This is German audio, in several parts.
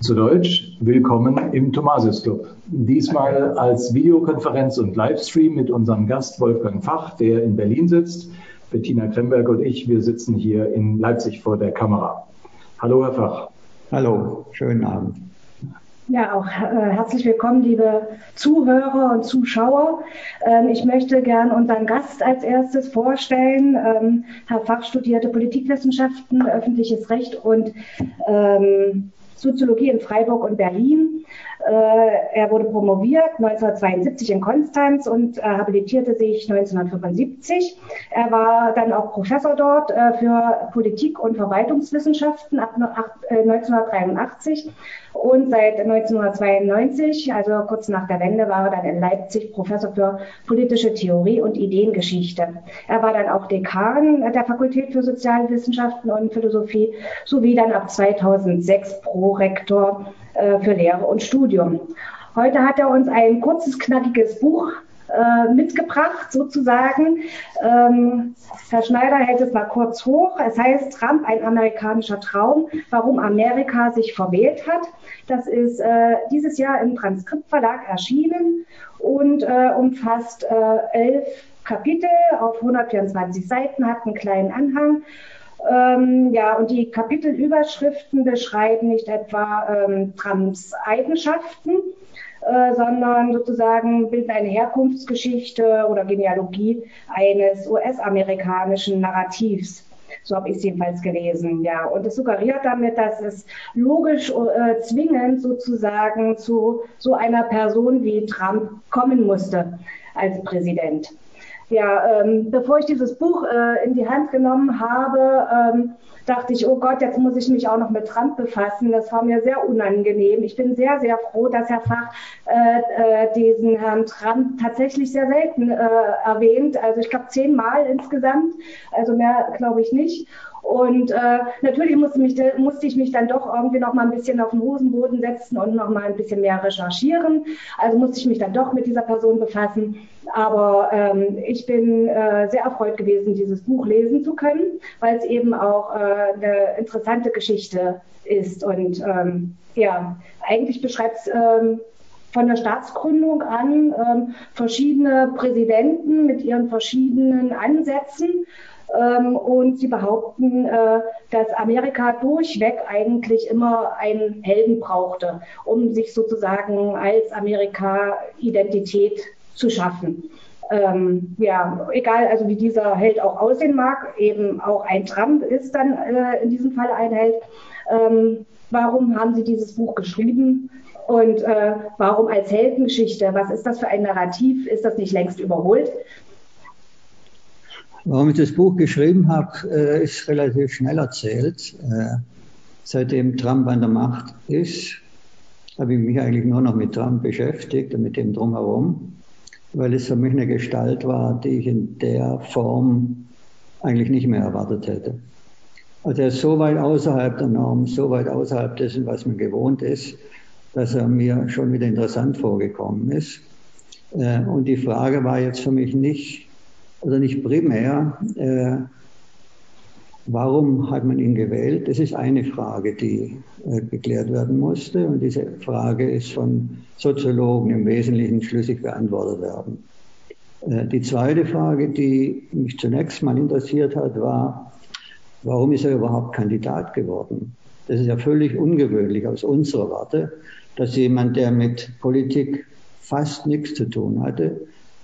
Zu Deutsch, willkommen im Thomasius Club. Diesmal als Videokonferenz und Livestream mit unserem Gast Wolfgang Fach, der in Berlin sitzt. Bettina Kremberg und ich, wir sitzen hier in Leipzig vor der Kamera. Hallo, Herr Fach. Hallo, schönen Abend. Ja, auch äh, herzlich willkommen, liebe Zuhörer und Zuschauer. Ähm, ich möchte gern unseren Gast als erstes vorstellen. Ähm, Herr Fach studierte Politikwissenschaften, öffentliches Recht und ähm, Soziologie in Freiburg und Berlin. Äh, er wurde promoviert 1972 in Konstanz und äh, habilitierte sich 1975. Er war dann auch Professor dort äh, für Politik- und Verwaltungswissenschaften ab 1983 und seit 1992, also kurz nach der Wende, war er dann in Leipzig Professor für politische Theorie und Ideengeschichte. Er war dann auch Dekan der Fakultät für Sozialwissenschaften und Philosophie sowie dann ab 2006 Prorektor äh, für Lehre und Studium. Heute hat er uns ein kurzes, knackiges Buch äh, mitgebracht, sozusagen. Ähm, Herr Schneider hält es mal kurz hoch. Es heißt Trump, ein amerikanischer Traum, warum Amerika sich verwählt hat. Das ist äh, dieses Jahr im Transkriptverlag erschienen und äh, umfasst äh, elf Kapitel auf 124 Seiten, hat einen kleinen Anhang. Ähm, ja, und die Kapitelüberschriften beschreiben nicht etwa ähm, Trumps Eigenschaften, äh, sondern sozusagen bilden eine Herkunftsgeschichte oder Genealogie eines US-amerikanischen Narrativs. So habe ich es jedenfalls gelesen, ja. Und es suggeriert damit, dass es logisch äh, zwingend sozusagen zu so einer Person wie Trump kommen musste als Präsident. Ja, ähm, bevor ich dieses Buch äh, in die Hand genommen habe, ähm, dachte ich, oh Gott, jetzt muss ich mich auch noch mit Trump befassen. Das war mir sehr unangenehm. Ich bin sehr, sehr froh, dass Herr Fach äh, äh, diesen Herrn Trump tatsächlich sehr selten äh, erwähnt. Also ich glaube zehnmal insgesamt, also mehr glaube ich nicht. Und äh, natürlich musste, mich, musste ich mich dann doch irgendwie noch mal ein bisschen auf den Hosenboden setzen und noch mal ein bisschen mehr recherchieren. Also musste ich mich dann doch mit dieser Person befassen. Aber ähm, ich bin äh, sehr erfreut gewesen, dieses Buch lesen zu können, weil es eben auch äh, eine interessante Geschichte ist. Und ähm, ja, eigentlich beschreibt es ähm, von der Staatsgründung an ähm, verschiedene Präsidenten mit ihren verschiedenen Ansätzen ähm, und sie behaupten, äh, dass Amerika durchweg eigentlich immer einen Helden brauchte, um sich sozusagen als Amerika-Identität zu schaffen. Ähm, ja, egal, also wie dieser Held auch aussehen mag, eben auch ein Trump ist dann äh, in diesem Fall ein Held. Ähm, warum haben Sie dieses Buch geschrieben? Und äh, warum als Heldengeschichte? Was ist das für ein Narrativ? Ist das nicht längst überholt? Warum ich das Buch geschrieben habe, äh, ist relativ schnell erzählt. Äh, seitdem Trump an der Macht ist, habe ich mich eigentlich nur noch mit Trump beschäftigt und mit dem drumherum, weil es für mich eine Gestalt war, die ich in der Form eigentlich nicht mehr erwartet hätte. Also er ist so weit außerhalb der Norm, so weit außerhalb dessen, was man gewohnt ist, dass er mir schon wieder interessant vorgekommen ist. Äh, und die Frage war jetzt für mich nicht, also nicht primär, äh, warum hat man ihn gewählt? Das ist eine Frage, die äh, geklärt werden musste. Und diese Frage ist von Soziologen im Wesentlichen schlüssig beantwortet werden. Äh, die zweite Frage, die mich zunächst mal interessiert hat, war, warum ist er überhaupt Kandidat geworden? Das ist ja völlig ungewöhnlich aus unserer Warte, dass jemand, der mit Politik fast nichts zu tun hatte,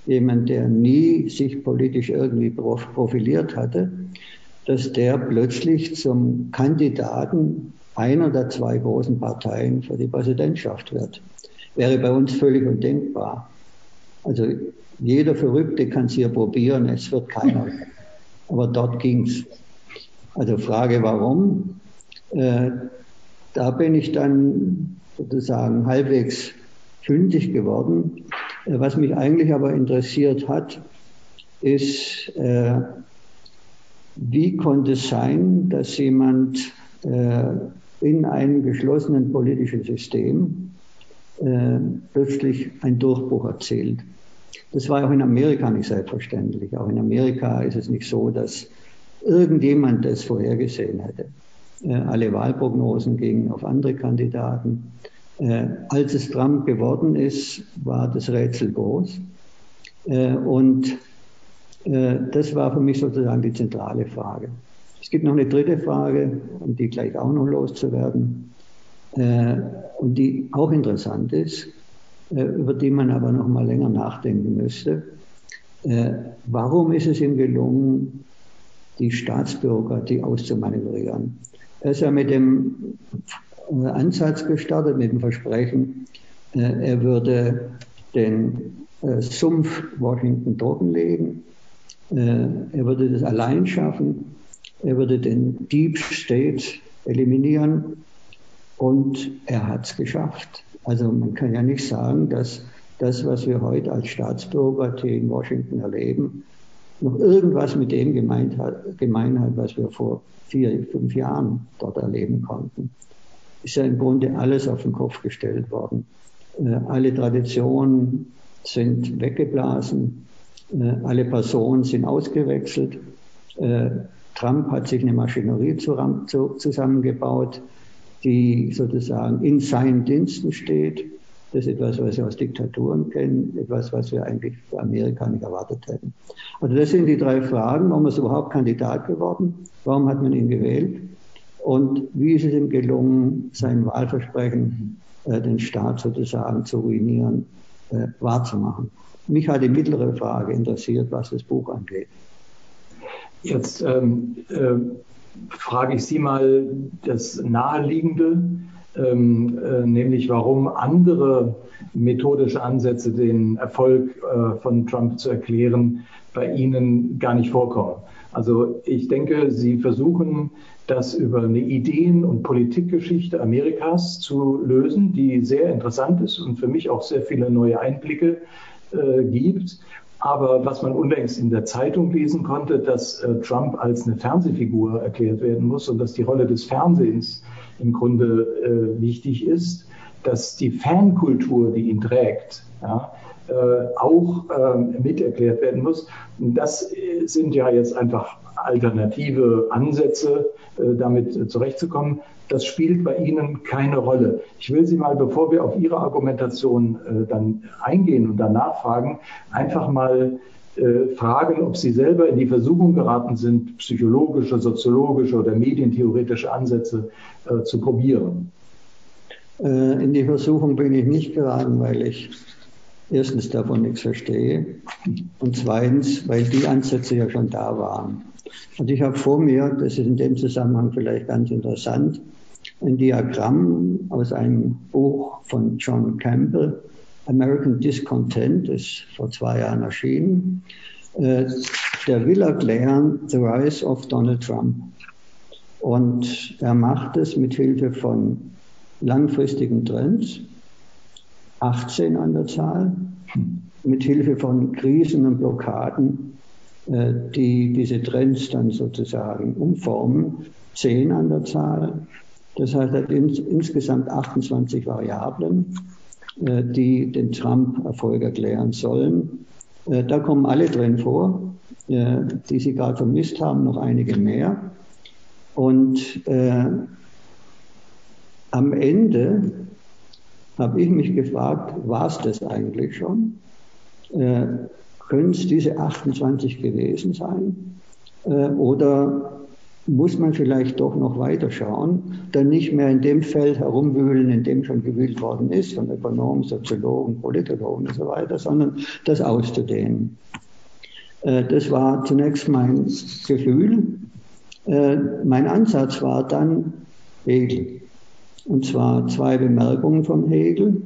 jemand, der nie sich politisch irgendwie profiliert hatte, dass der plötzlich zum Kandidaten einer der zwei großen Parteien für die Präsidentschaft wird. Wäre bei uns völlig undenkbar. Also jeder Verrückte kann es hier probieren, es wird keiner. Aber dort ging's. Also Frage, warum? Äh, da bin ich dann sozusagen halbwegs fündig geworden. Äh, was mich eigentlich aber interessiert hat, ist, äh, wie konnte es sein, dass jemand äh, in einem geschlossenen politischen System äh, plötzlich einen Durchbruch erzielt. Das war auch in Amerika nicht selbstverständlich. Auch in Amerika ist es nicht so, dass irgendjemand das vorhergesehen hätte. Äh, alle Wahlprognosen gingen auf andere Kandidaten. Äh, als es Trump geworden ist, war das Rätsel groß. Äh, und äh, das war für mich sozusagen die zentrale Frage. Es gibt noch eine dritte Frage, um die gleich auch noch loszuwerden, äh, und die auch interessant ist, äh, über die man aber noch mal länger nachdenken müsste. Warum ist es ihm gelungen, die Staatsbürokratie auszumanövrieren? Er ist ja mit dem Ansatz gestartet, mit dem Versprechen, er würde den Sumpf Washington trockenlegen äh, er würde das allein schaffen. Er würde den Deep State eliminieren. Und er hat es geschafft. Also man kann ja nicht sagen, dass das, was wir heute als Staatsbürokratie in Washington erleben, noch irgendwas mit dem gemeint hat, gemein hat, was wir vor vier, fünf Jahren dort erleben konnten. Ist ja im Grunde alles auf den Kopf gestellt worden. Äh, alle Traditionen sind weggeblasen. Äh, alle Personen sind ausgewechselt. Äh, Trump hat sich eine Maschinerie zusammengebaut, die sozusagen in seinen Diensten steht. Das ist etwas, was wir aus Diktaturen kennen, etwas, was wir eigentlich für Amerika nicht erwartet hätten. Also das sind die drei Fragen. Warum ist er überhaupt Kandidat geworden? Warum hat man ihn gewählt? Und wie ist es ihm gelungen, sein Wahlversprechen, äh, den Staat sozusagen zu ruinieren, wahrzumachen? Mich hat die mittlere Frage interessiert, was das Buch angeht. Jetzt ähm, äh, frage ich Sie mal das Naheliegende, ähm, äh, nämlich warum andere methodische Ansätze, den Erfolg äh, von Trump zu erklären, bei Ihnen gar nicht vorkommen. Also ich denke, Sie versuchen das über eine Ideen- und Politikgeschichte Amerikas zu lösen, die sehr interessant ist und für mich auch sehr viele neue Einblicke äh, gibt. Aber was man unlängst in der Zeitung lesen konnte, dass äh, Trump als eine Fernsehfigur erklärt werden muss und dass die Rolle des Fernsehens im Grunde äh, wichtig ist, dass die Fankultur, die ihn trägt, ja, äh, auch ähm, miterklärt werden muss. Das äh, sind ja jetzt einfach alternative Ansätze, äh, damit zurechtzukommen. Das spielt bei Ihnen keine Rolle. Ich will Sie mal, bevor wir auf Ihre Argumentation dann eingehen und danach fragen, einfach mal fragen, ob Sie selber in die Versuchung geraten sind, psychologische, soziologische oder medientheoretische Ansätze zu probieren. In die Versuchung bin ich nicht geraten, weil ich erstens davon nichts verstehe und zweitens, weil die Ansätze ja schon da waren. Und ich habe vor mir, das ist in dem Zusammenhang vielleicht ganz interessant, ein Diagramm aus einem Buch von John Campbell, American Discontent, ist vor zwei Jahren erschienen. Äh, der will erklären The Rise of Donald Trump. Und er macht es mit Hilfe von langfristigen Trends, 18 an der Zahl, mit Hilfe von Krisen und Blockaden, die diese Trends dann sozusagen umformen, 10 an der Zahl. Das heißt, er hat ins, insgesamt 28 Variablen, äh, die den Trump-Erfolg erklären sollen. Äh, da kommen alle drin vor, die Sie gerade vermisst haben, noch einige mehr. Und äh, am Ende habe ich mich gefragt, war es das eigentlich schon? Äh, Können es diese 28 gewesen sein? Äh, oder muss man vielleicht doch noch weiter schauen, dann nicht mehr in dem Feld herumwühlen, in dem schon gewühlt worden ist, von Ökonomen, Soziologen, Politologen und so weiter, sondern das auszudehnen. Äh, das war zunächst mein Gefühl. Äh, mein Ansatz war dann Hegel. Und zwar zwei Bemerkungen von Hegel.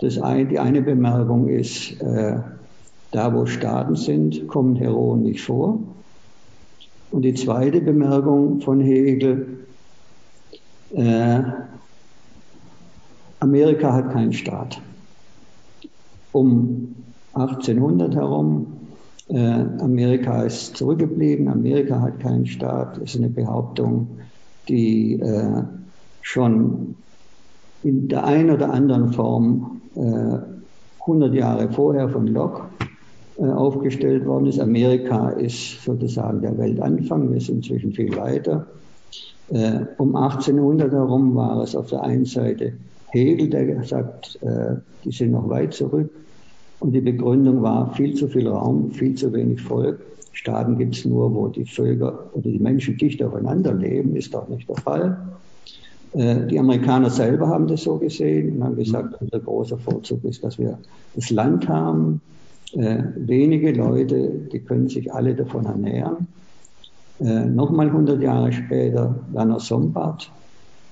Das eine, die eine Bemerkung ist, da wo Staaten sind, kommen Heroen nicht vor. Und die zweite Bemerkung von Hegel, äh, Amerika hat keinen Staat. Um 1800 herum, äh, Amerika ist zurückgeblieben, Amerika hat keinen Staat, ist eine Behauptung, die äh, schon in der einen oder anderen Form äh, 100 Jahre vorher von Locke äh, aufgestellt worden ist. Amerika ist sozusagen der Weltanfang, wir sind inzwischen viel weiter. Äh, um 1800 herum war es auf der einen Seite Hegel, der sagt, äh, die sind noch weit zurück. Und die Begründung war viel zu viel Raum, viel zu wenig Volk. Staaten gibt es nur, wo die Völker oder die Menschen dicht aufeinander leben, ist doch nicht der Fall. Äh, die Amerikaner selber haben das so gesehen und haben gesagt, unser großer Vorzug ist, dass wir das Land haben, äh, wenige Leute, die können sich alle davon ernähren. Äh, Nochmal 100 Jahre später Werner Sombart,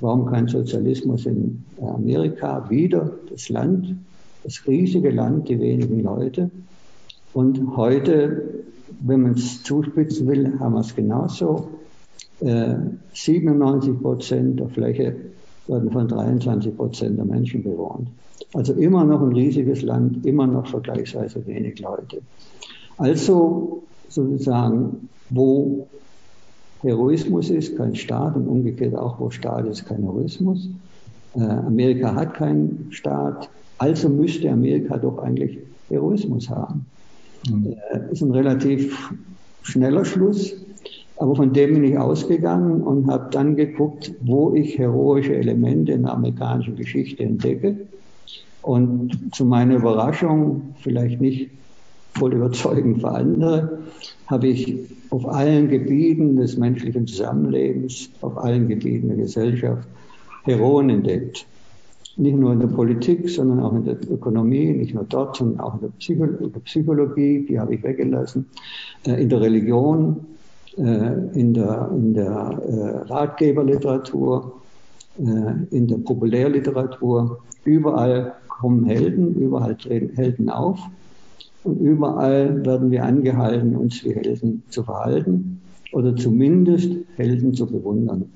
warum kein Sozialismus in Amerika? Wieder das Land, das riesige Land, die wenigen Leute. Und heute, wenn man es zuspitzen will, haben wir es genauso. 97 äh, Prozent der Fläche werden von 23 Prozent der Menschen bewohnt. Also immer noch ein riesiges Land, immer noch vergleichsweise wenig Leute. Also sozusagen, wo Heroismus ist, kein Staat und umgekehrt auch, wo Staat ist, kein Heroismus. Äh, Amerika hat keinen Staat, also müsste Amerika doch eigentlich Heroismus haben. Mhm. Äh, ist ein relativ schneller Schluss. Aber von dem bin ich ausgegangen und habe dann geguckt, wo ich heroische Elemente in der amerikanischen Geschichte entdecke. Und zu meiner Überraschung, vielleicht nicht voll überzeugend für andere, habe ich auf allen Gebieten des menschlichen Zusammenlebens, auf allen Gebieten der Gesellschaft Heroen entdeckt. Nicht nur in der Politik, sondern auch in der Ökonomie, nicht nur dort, sondern auch in der, Psychologie, die habe ich weggelassen, äh, in der Religion, äh, in der, in der äh, Ratgeberliteratur, in der Populärliteratur. Überall kommen Helden, überall treten Helden auf und überall werden wir angehalten, uns wie Helden zu verhalten oder zumindest Helden zu bewundern.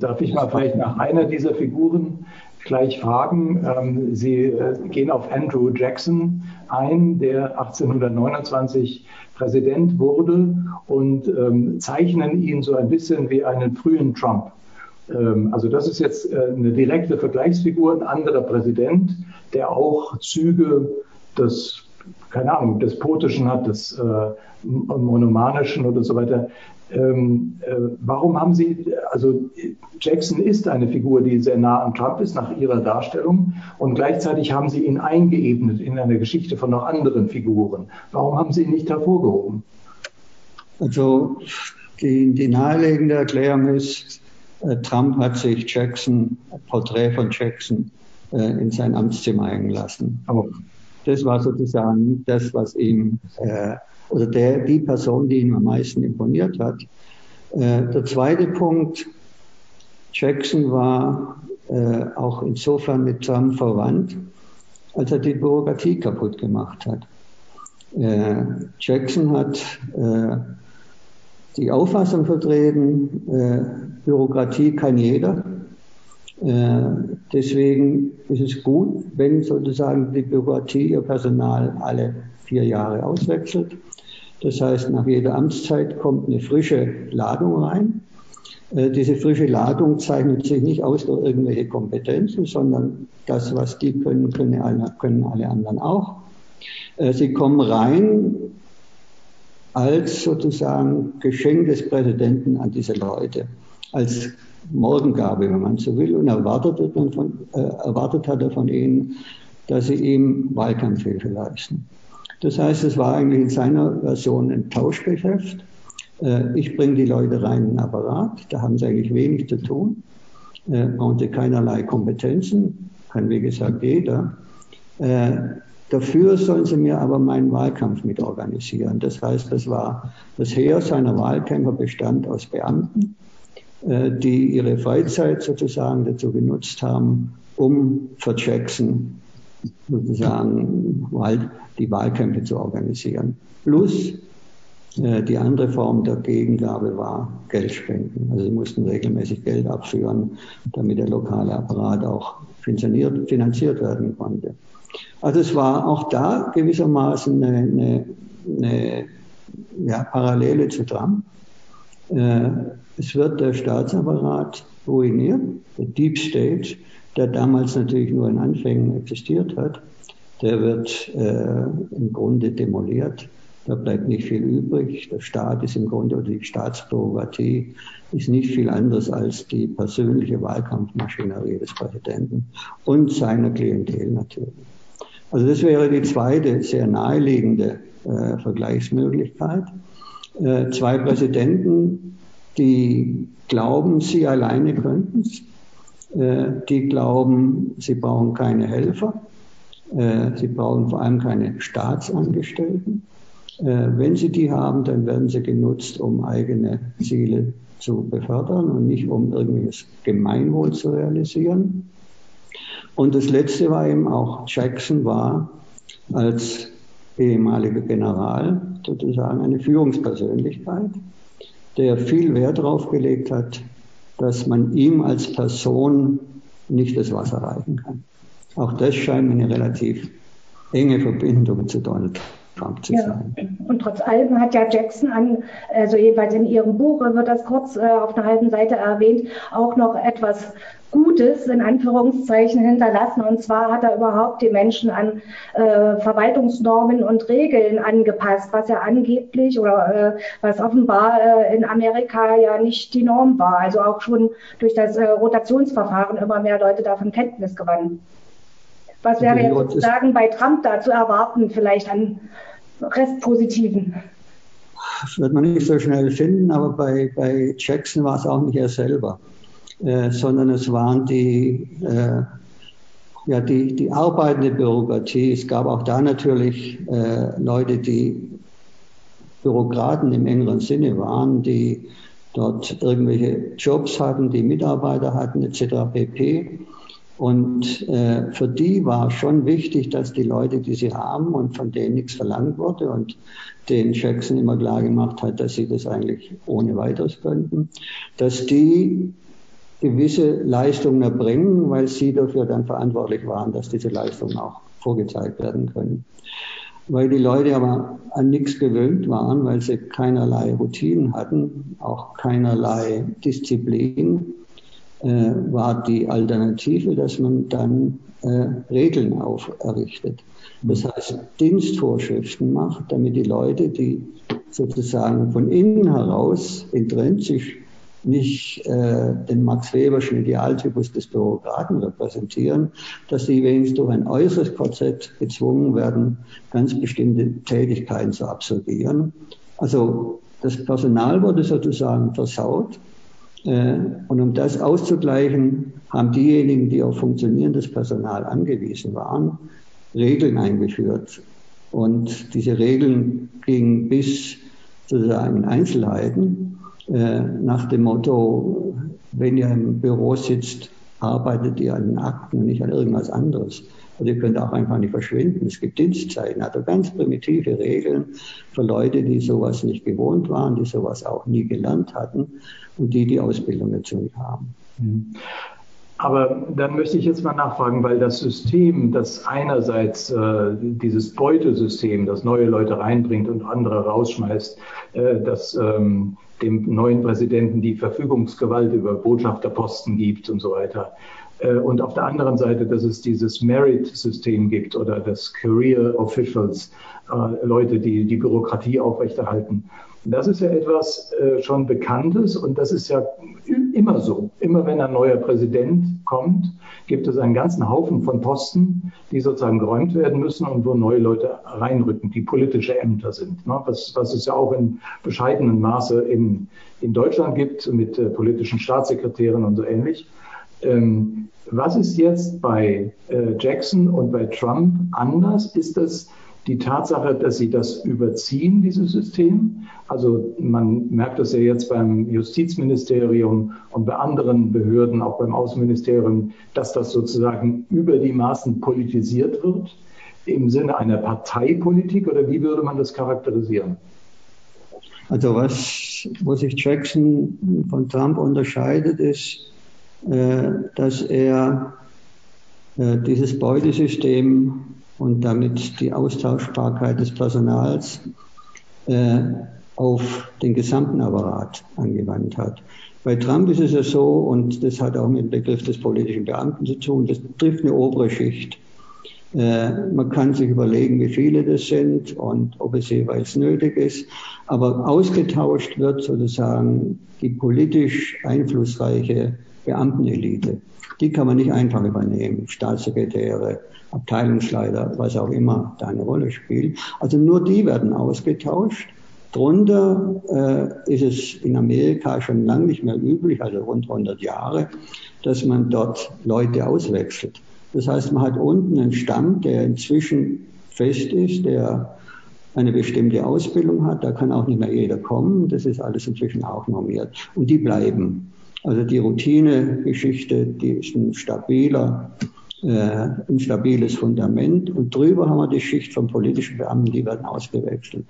Darf ich mal vielleicht nach einer dieser Figuren gleich fragen? Ähm, Sie gehen auf Andrew Jackson ein, der 1829 Präsident wurde und ähm, zeichnen ihn so ein bisschen wie einen frühen Trump. Ähm, also das ist jetzt äh, eine direkte Vergleichsfigur, ein anderer Präsident, der auch Züge des, keine Ahnung, despotischen hat, des äh, monomanischen oder so weiter. Ähm, äh, warum haben Sie, also Jackson ist eine Figur, die sehr nah an Trump ist, nach Ihrer Darstellung, und gleichzeitig haben Sie ihn eingeebnet in eine Geschichte von noch anderen Figuren. Warum haben Sie ihn nicht hervorgehoben? Also die, die naheliegende Erklärung ist, Trump hat sich Jackson, Porträt von Jackson, äh, in sein Amtszimmer hängen lassen. Aber das war sozusagen das, was ihm äh, oder der, die Person, die ihn am meisten imponiert hat. Äh, der zweite Punkt, Jackson war äh, auch insofern mit Trump verwandt, als er die Bürokratie kaputt gemacht hat. Äh, Jackson hat äh, die Auffassung vertreten, äh, Bürokratie kann jeder. Äh, deswegen ist es gut, wenn sozusagen die Bürokratie ihr Personal alle vier Jahre auswechselt. Das heißt, nach jeder Amtszeit kommt eine frische Ladung rein. Äh, diese frische Ladung zeichnet sich nicht aus durch irgendwelche Kompetenzen, sondern das, was die können, können alle, anderen auch. Äh, sie kommen rein als sozusagen Geschenk des Präsidenten an diese Leute, als Morgengabe, wenn man so will, und erwartet, von, äh, erwartet hat er von ihnen, dass sie ihm Wahlkampfhilfe leisten. Das heißt, es war eigentlich in seiner Version ein Tauschgeschäft. Äh, ich bringe die Leute rein in den Apparat, da haben sie eigentlich wenig zu tun, äh, brauchen sie keinerlei Kompetenzen, kann wie gesagt jeder. Äh, dafür sollen sie mir aber meinen Wahlkampf mit organisieren. Das heißt, das war das Heer seiner Wahlkämpfer bestand aus Beamten, die ihre Freizeit sozusagen dazu genutzt haben, um für Jackson sozusagen die Wahlkämpfe zu organisieren. Plus äh, die andere Form der Gegengabe war Geldspenden. Also sie mussten regelmäßig Geld abführen, damit der lokale Apparat auch finanziert werden konnte. Also es war auch da gewissermaßen eine, eine, eine ja, Parallele zu Trump. Äh, es wird der Staatsapparat ruiniert, der Deep State, der damals natürlich nur in Anfängen existiert hat, der wird äh, im Grunde demoliert. Da bleibt nicht viel übrig. Der Staat ist im Grunde, oder die Staatsbürokratie ist nicht viel anderes als die persönliche Wahlkampfmaschinerie des Präsidenten und seiner Klientel natürlich. Also das wäre die zweite sehr naheliegende äh, Vergleichsmöglichkeit. Äh, zwei Präsidenten, die glauben, sie alleine könnten es, äh, die glauben, sie brauchen keine Helfer, äh, sie brauchen vor allem keine Staatsangestellten. Äh, wenn sie die haben, dann werden sie genutzt, um eigene Ziele zu befördern und nicht um irgendwelches Gemeinwohl zu realisieren. Und das Letzte war eben auch, Jackson war als ehemaliger General sozusagen eine Führungspersönlichkeit, der viel Wert darauf gelegt hat, dass man ihm als Person nicht das Wasser reichen kann. Auch das scheint eine relativ enge Verbindung zu Donald Trump zu sein. Ja. Und trotz allem hat ja Jackson an, also jeweils in ihrem Buch wird das kurz äh, auf einer halben Seite erwähnt, auch noch etwas Gutes in Anführungszeichen hinterlassen. Und zwar hat er überhaupt die Menschen an äh, Verwaltungsnormen und Regeln angepasst, was ja angeblich oder äh, was offenbar äh, in Amerika ja nicht die Norm war. Also auch schon durch das äh, Rotationsverfahren immer mehr Leute davon Kenntnis gewannen. Was wäre jetzt sozusagen bei Trump da zu erwarten, vielleicht an Restpositiven? Das wird man nicht so schnell finden, aber bei, bei Jackson war es auch nicht er selber. Äh, sondern es waren die, äh, ja, die, die arbeitende Bürokratie. Es gab auch da natürlich äh, Leute, die Bürokraten im engeren Sinne waren, die dort irgendwelche Jobs hatten, die Mitarbeiter hatten etc. pp. Und äh, für die war schon wichtig, dass die Leute, die sie haben und von denen nichts verlangt wurde und den Jackson immer klar gemacht hat, dass sie das eigentlich ohne weiteres könnten, dass die gewisse Leistungen erbringen, weil sie dafür dann verantwortlich waren, dass diese Leistungen auch vorgezeigt werden können. Weil die Leute aber an nichts gewöhnt waren, weil sie keinerlei Routinen hatten, auch keinerlei Disziplin, äh, war die Alternative, dass man dann äh, Regeln auferrichtet. Das heißt, Dienstvorschriften macht, damit die Leute, die sozusagen von innen heraus intrinsisch nicht äh, den Max Weberschen Idealtypus des Bürokraten repräsentieren, dass sie wenigstens durch ein äußeres Korsett gezwungen werden, ganz bestimmte Tätigkeiten zu absolvieren. Also das Personal wurde sozusagen versaut. Äh, und um das auszugleichen, haben diejenigen, die auf funktionierendes Personal angewiesen waren, Regeln eingeführt. Und diese Regeln gingen bis sozusagen in Einzelheiten. Äh, nach dem Motto, wenn ihr im Büro sitzt, arbeitet ihr an den Akten und nicht an irgendwas anderes. Also ihr könnt auch einfach nicht verschwinden. Es gibt Dienstzeiten, also ganz primitive Regeln für Leute, die sowas nicht gewohnt waren, die sowas auch nie gelernt hatten und die die Ausbildung dazu nicht haben. Aber dann möchte ich jetzt mal nachfragen, weil das System, das einerseits äh, dieses Beutesystem, das neue Leute reinbringt und andere rausschmeißt, äh, das ähm, dem neuen Präsidenten die Verfügungsgewalt über Botschafterposten gibt und so weiter. Äh, und auf der anderen Seite, dass es dieses Merit-System gibt oder das Career Officials, äh, Leute, die die Bürokratie aufrechterhalten. Das ist ja etwas äh, schon Bekanntes und das ist ja immer so. Immer wenn ein neuer Präsident kommt, gibt es einen ganzen Haufen von Posten, die sozusagen geräumt werden müssen und wo neue Leute reinrücken, die politische Ämter sind. Ne? Was, was es ja auch in bescheidenem Maße in, in Deutschland gibt mit äh, politischen Staatssekretären und so ähnlich. Ähm, was ist jetzt bei äh, Jackson und bei Trump anders? Ist das die Tatsache, dass sie das überziehen, dieses System. Also man merkt das ja jetzt beim Justizministerium und bei anderen Behörden, auch beim Außenministerium, dass das sozusagen über die Maßen politisiert wird im Sinne einer Parteipolitik oder wie würde man das charakterisieren? Also was, wo sich Jackson von Trump unterscheidet, ist, äh, dass er Äh, dieses Beutesystem und damit die Austauschbarkeit des Personals äh, auf den gesamten Apparat angewandt hat. Bei Trump ist es ja so, und das hat auch mit dem Begriff des politischen Beamten zu tun, das trifft eine obere Schicht. Äh, man kann sich überlegen, wie viele das sind und ob es jeweils nötig ist. Aber ausgetauscht wird sozusagen die politisch einflussreiche Beamtenelite. Die kann man nicht einfach übernehmen. Staatssekretäre, Abteilungsleiter, was auch immer da eine Rolle spielt. Also nur die werden ausgetauscht. Drunter äh, ist es in Amerika schon lange nicht mehr üblich, also rund 100 Jahre, dass man dort Leute auswechselt. Das heißt, man hat unten einen Stamm, der inzwischen fest ist, der eine bestimmte Ausbildung hat. Da kann auch nicht mehr jeder kommen. Das ist alles inzwischen auch normiert. Und die bleiben. Also die Routine-Geschichte, die ist ein stabiler, äh, ein stabiles Fundament. Und drüber haben wir die Schicht von politischen Beamten, die werden ausgewechselt.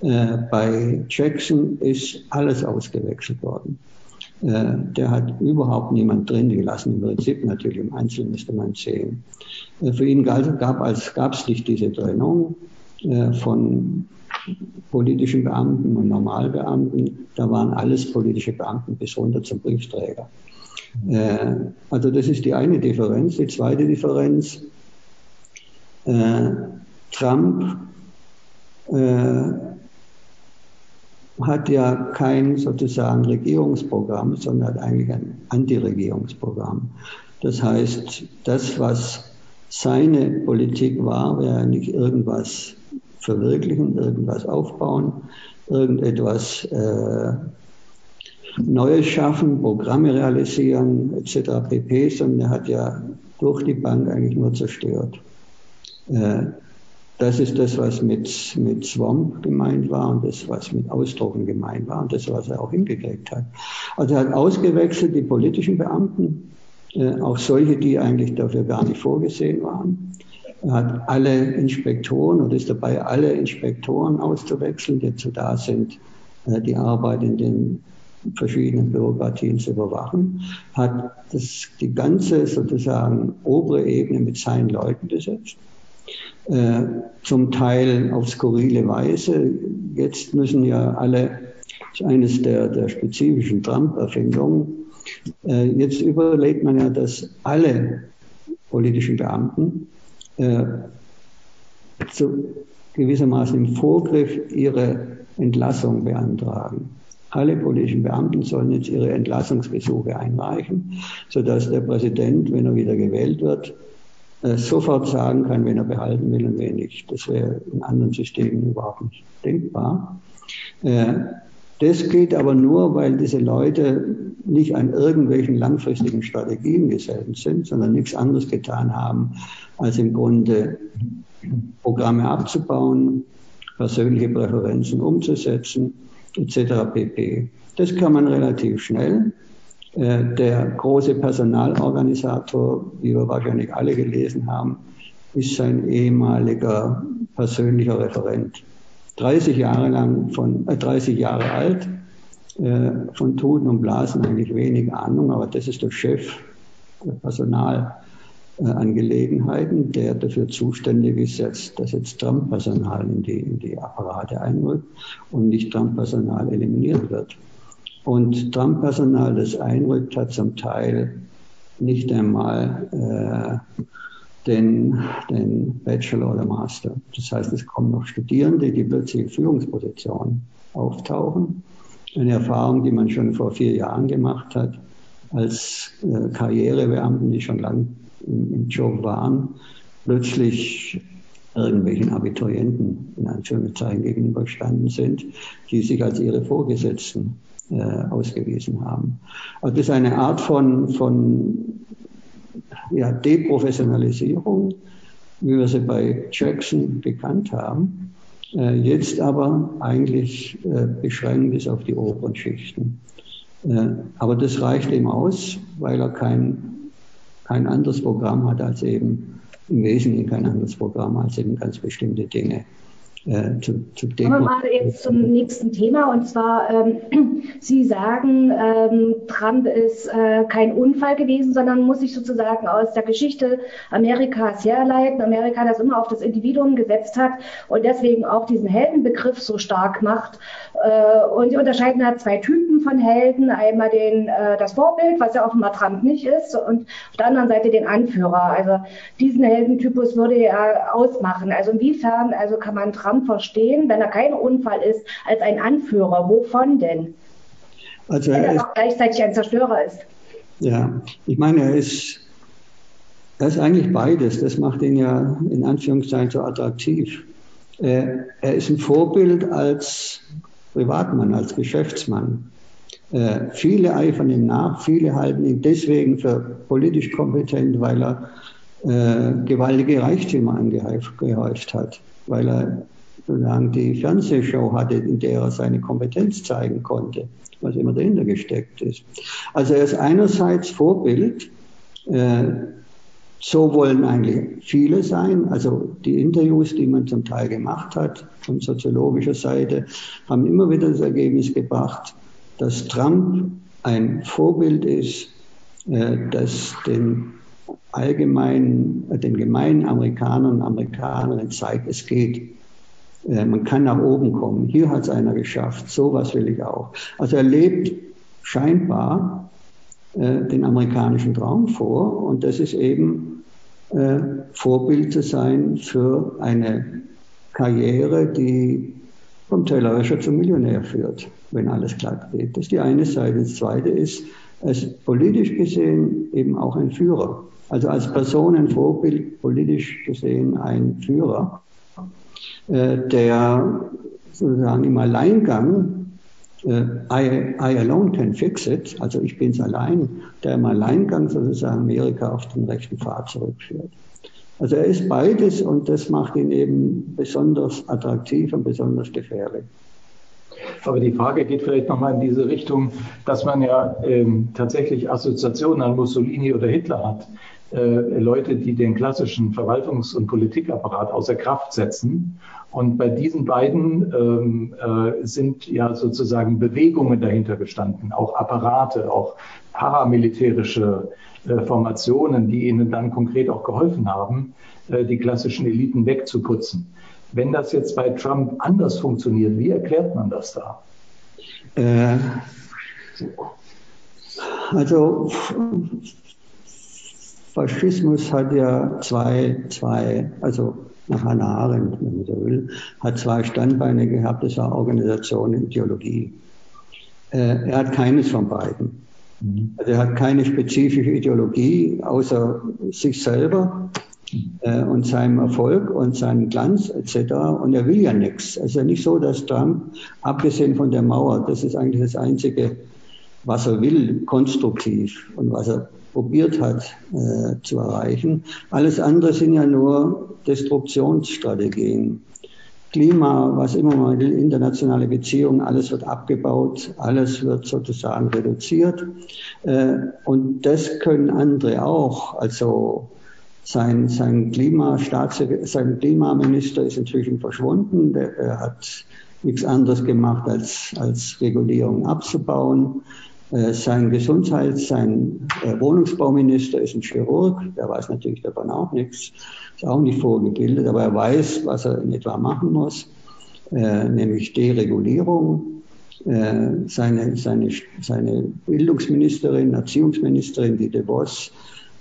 Äh, bei Jackson ist alles ausgewechselt worden. Äh, der hat überhaupt niemand drin gelassen. Im Prinzip natürlich im Einzelnen müsste man sehen. Äh, für ihn gab es nicht diese Trennung äh, von politischen Beamten und Normalbeamten. Da waren alles politische Beamten bis runter zum Briefträger. Äh, also das ist die eine Differenz. Die zweite Differenz, äh, Trump äh, hat ja kein sozusagen Regierungsprogramm, sondern hat eigentlich ein Antiregierungsprogramm. Das heißt, das, was seine Politik war, wäre nicht irgendwas verwirklichen, irgendwas aufbauen, irgendetwas äh, Neues schaffen, Programme realisieren etc. pp, sondern er hat ja durch die Bank eigentlich nur zerstört. Äh, das ist das, was mit, mit Swamp gemeint war und das, was mit Ausdrucken gemeint war und das, was er auch hingekriegt hat. Also er hat ausgewechselt die politischen Beamten, äh, auch solche, die eigentlich dafür gar nicht vorgesehen waren. Hat alle Inspektoren und ist dabei, alle Inspektoren auszuwechseln, die dazu da sind, äh, die Arbeit in den verschiedenen Bürokratien zu überwachen, hat das, die ganze sozusagen obere Ebene mit seinen Leuten besetzt äh, zum Teil auf skurrile Weise. Jetzt müssen ja alle, das ist eines der, der spezifischen Trump-Erfindungen, äh, jetzt überlegt man ja, dass alle politischen Beamten äh, zu gewissermaßen im Vorgriff ihre Entlassung beantragen. Alle politischen Beamten sollen jetzt ihre Entlassungsgesuche einreichen, sodass der Präsident, wenn er wieder gewählt wird, äh, sofort sagen kann, wen er behalten will und wen nicht. Das wäre in anderen Systemen überhaupt nicht denkbar. Das geht aber nur, weil diese Leute nicht an irgendwelchen langfristigen Strategien gesellt sind, sondern nichts anderes getan haben, als im Grunde Programme abzubauen, persönliche Präferenzen umzusetzen, etc. pp. Das kann man relativ schnell. Äh, der große Personalorganisator, wie wir wahrscheinlich alle gelesen haben, ist sein ehemaliger persönlicher Referent. 30 Jahre lang von, äh, 30 Jahre alt, äh, von Tuten und Blasen eigentlich wenig Ahnung, aber das ist der Chef der Personalangelegenheiten, der dafür zuständig ist, jetzt, dass jetzt Trump-Personal in die, in die Apparate einrückt und nicht Trump-Personal eliminiert wird. Und Trump-Personal, das einrückt, hat zum Teil nicht einmal äh, den, den Bachelor oder Master. Das heißt, es kommen noch Studierende, die plötzlich in Führungspositionen auftauchen. Eine Erfahrung, die man schon vor vier Jahren gemacht hat, als äh, Karrierebeamten, die schon lange im, im Job waren, plötzlich irgendwelchen Abiturienten in Anführungszeichen gegenüberstanden sind, die sich als ihre Vorgesetzten äh, ausgewiesen haben. Also das ist eine Art von, von ja, Deprofessionalisierung, wie wir sie bei Jackson gekannt haben, äh, jetzt aber eigentlich äh, beschränkt ist auf die oberen Schichten. Äh, aber das reicht ihm aus, weil er kein, kein anderes Programm hat als eben, im Wesentlichen kein anderes Programm als eben ganz bestimmte Dinge äh, zu, zu Kommen wir mal jetzt zum nächsten Thema und zwar, ähm, Sie sagen, ähm, Trump ist äh, kein Unfall gewesen, sondern muss sich sozusagen aus der Geschichte Amerikas herleiten. Amerika, das immer auf das Individuum gesetzt hat und deswegen auch diesen Heldenbegriff so stark macht. Äh, und Sie unterscheiden da zwei Typen von Helden. Einmal den, äh, das Vorbild, was ja offenbar Trump nicht ist, und auf der anderen Seite den Anführer. Also diesen Heldentypus würde er ausmachen. Also inwiefern also kann man Trump Trump verstehen, wenn er kein Unfall ist, als ein Anführer? Wovon denn? Also wenn er, er auch gleichzeitig ein Zerstörer ist. Ja, ich meine, er ist, er ist eigentlich beides. Das macht ihn ja in Anführungszeichen so attraktiv. Er, er ist ein Vorbild als Privatmann, als Geschäftsmann. Äh, viele eifern ihm nach, viele halten ihn deswegen für politisch kompetent, weil er äh, gewaltige Reichtümer angehäuft hat, weil er sozusagen die Fernsehshow hatte, in der er seine Kompetenz zeigen konnte, was immer dahinter gesteckt ist. Also er ist einerseits Vorbild, äh, so wollen eigentlich viele sein. Also die Interviews, die man zum Teil gemacht hat von soziologischer Seite, haben immer wieder das Ergebnis gebracht, dass Trump ein Vorbild ist, äh, das den allgemeinen, äh, den gemeinen Amerikanern und Amerikanerinnen zeigt, es geht. Äh, man kann nach oben kommen. Hier hat es einer geschafft. So was will ich auch. Also er lebt scheinbar äh, den amerikanischen Traum vor und das ist eben äh, Vorbild zu sein für eine Karriere, die vom Tellerwäscher zum Millionär führt, wenn alles glatt geht. Das ist die eine Seite. Das zweite ist, er ist politisch gesehen eben auch ein Führer. Also als Person ein Vorbild, politisch gesehen ein Führer. Äh, der sozusagen im Alleingang äh, I, I alone can fix it, also ich bin's allein, der im Alleingang sozusagen Amerika auf den rechten Pfad zurückführt. Also er ist beides und das macht ihn eben besonders attraktiv und besonders gefährlich. Aber die Frage geht vielleicht nochmal in diese Richtung, dass man ja ähm, tatsächlich Assoziationen an Mussolini oder Hitler hat. Äh, Leute, die den klassischen Verwaltungs- und Politikapparat außer Kraft setzen. Und bei diesen beiden ähm, äh, sind ja sozusagen Bewegungen dahinter gestanden, auch Apparate, auch paramilitärische äh, Formationen, die ihnen dann konkret auch geholfen haben, äh, die klassischen Eliten wegzuputzen. Wenn das jetzt bei Trump anders funktioniert, wie erklärt man das da? Äh, also Faschismus hat ja zwei, zwei, also nach Hannah Arendt, wenn man so will, hat zwei Standbeine gehabt, das war Organisation und Ideologie. Äh, er hat keines von beiden. Mhm. Also er hat keine spezifische Ideologie außer sich selber äh, und seinem Erfolg und seinem Glanz etc. Und er will ja nichts. Es ist ja nicht so, dass Trump, abgesehen von der Mauer, das ist eigentlich das Einzige, was er will, konstruktiv und was er probiert hat äh, zu erreichen. Alles andere sind ja nur Destruktionsstrategien. Klima, was immer man will, internationale Beziehungen, alles wird abgebaut, alles wird sozusagen reduziert. Äh, und das können andere auch. Also sein, sein, sein Klimaminister ist inzwischen verschwunden. Der, der hat nichts anderes gemacht, als, als Regulierung abzubauen. Äh, sein Gesundheits-, sein äh, Wohnungsbauminister ist ein Chirurg, der weiß natürlich davon auch nichts, ist auch nicht vorgebildet, aber er weiß, was er in etwa machen muss, äh, nämlich Deregulierung. Seine, seine, seine Bildungsministerin, Erziehungsministerin, die De Vos,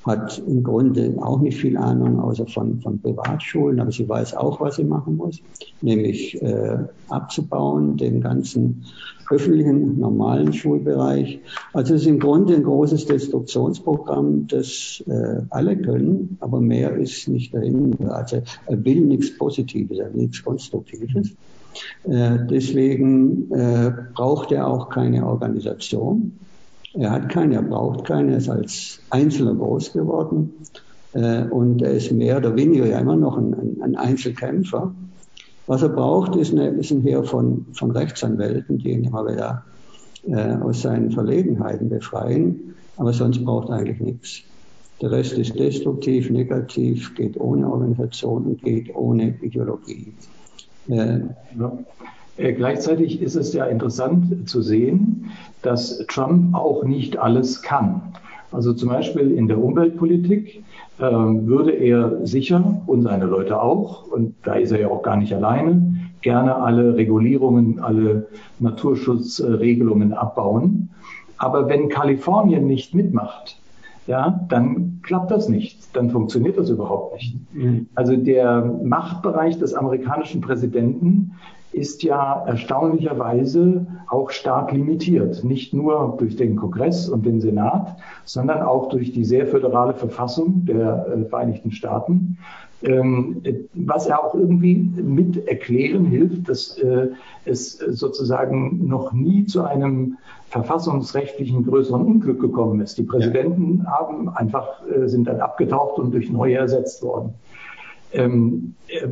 hat im Grunde auch nicht viel Ahnung, außer von, von Privatschulen, aber sie weiß auch, was sie machen muss, nämlich äh, abzubauen, den ganzen öffentlichen, normalen Schulbereich. Also es ist im Grunde ein großes Destruktionsprogramm, das äh, alle können, aber mehr ist nicht dahin. Also er will nichts Positives, er will nichts Konstruktives. Äh, deswegen äh, braucht er auch keine Organisation. Er hat keine, er braucht keine, er ist als Einzelner groß geworden äh, und er ist mehr oder weniger ja immer noch ein, ein Einzelkämpfer. Was er braucht, ist, eine, ist ein Heer von, von Rechtsanwälten, die ihn immer wieder äh, aus seinen Verlegenheiten befreien, aber sonst braucht er eigentlich nichts. Der Rest ist destruktiv, negativ, geht ohne Organisation und geht ohne Ideologie. Äh, ja. Äh, gleichzeitig ist es ja interessant zu sehen, dass Trump auch nicht alles kann. Also zum Beispiel in der Umweltpolitik würde er sicher und seine Leute auch, und da ist er ja auch gar nicht alleine, gerne alle Regulierungen, alle Naturschutzregelungen abbauen. Aber wenn Kalifornien nicht mitmacht, ja, dann klappt das nicht. Dann funktioniert das überhaupt nicht. Mhm. Also der Machtbereich des amerikanischen Präsidenten ist ja erstaunlicherweise auch stark limitiert. Nicht nur durch den Kongress und den Senat, sondern auch durch die sehr föderale Verfassung der äh, Vereinigten Staaten. Ähm, was ja auch irgendwie mit erklären hilft, dass äh, es sozusagen noch nie zu einem verfassungsrechtlichen größeren Unglück gekommen ist. Die Präsidenten ja. haben einfach, äh, sind dann abgetaucht und durch neue ersetzt worden. Ähm, äh,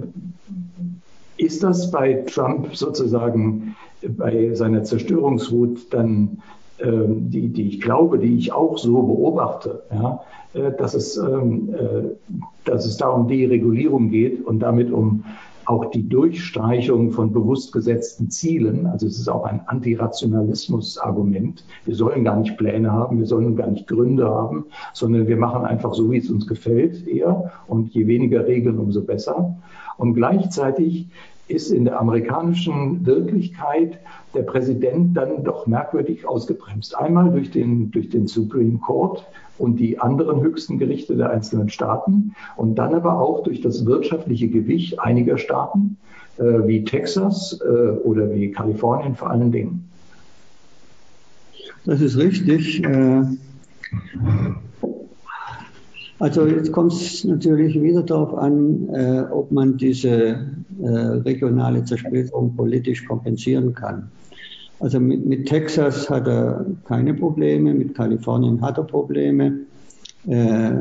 ist das bei Trump sozusagen bei seiner Zerstörungswut dann ähm, die, die ich glaube, die ich auch so beobachte, ja, äh, dass, es, ähm, äh, dass es da um Deregulierung geht und damit um auch die Durchstreichung von bewusst gesetzten Zielen. Also es ist auch ein Antirationalismus-Argument. Wir sollen gar nicht Pläne haben, wir sollen gar nicht Gründe haben, sondern wir machen einfach so, wie es uns gefällt eher. Und je weniger Regeln, umso besser. Und gleichzeitig ist in der amerikanischen Wirklichkeit der Präsident dann doch merkwürdig ausgebremst. Einmal durch den, durch den Supreme Court und die anderen höchsten Gerichte der einzelnen Staaten und dann aber auch durch das wirtschaftliche Gewicht einiger Staaten äh, wie Texas äh, oder wie Kalifornien vor allen Dingen. Das ist richtig. Äh, also jetzt kommt es natürlich wieder darauf an, äh, ob man diese äh, regionale Zersplitterung politisch kompensieren kann. Also mit, mit, Texas hat er keine Probleme, mit Kalifornien hat er Probleme. Äh,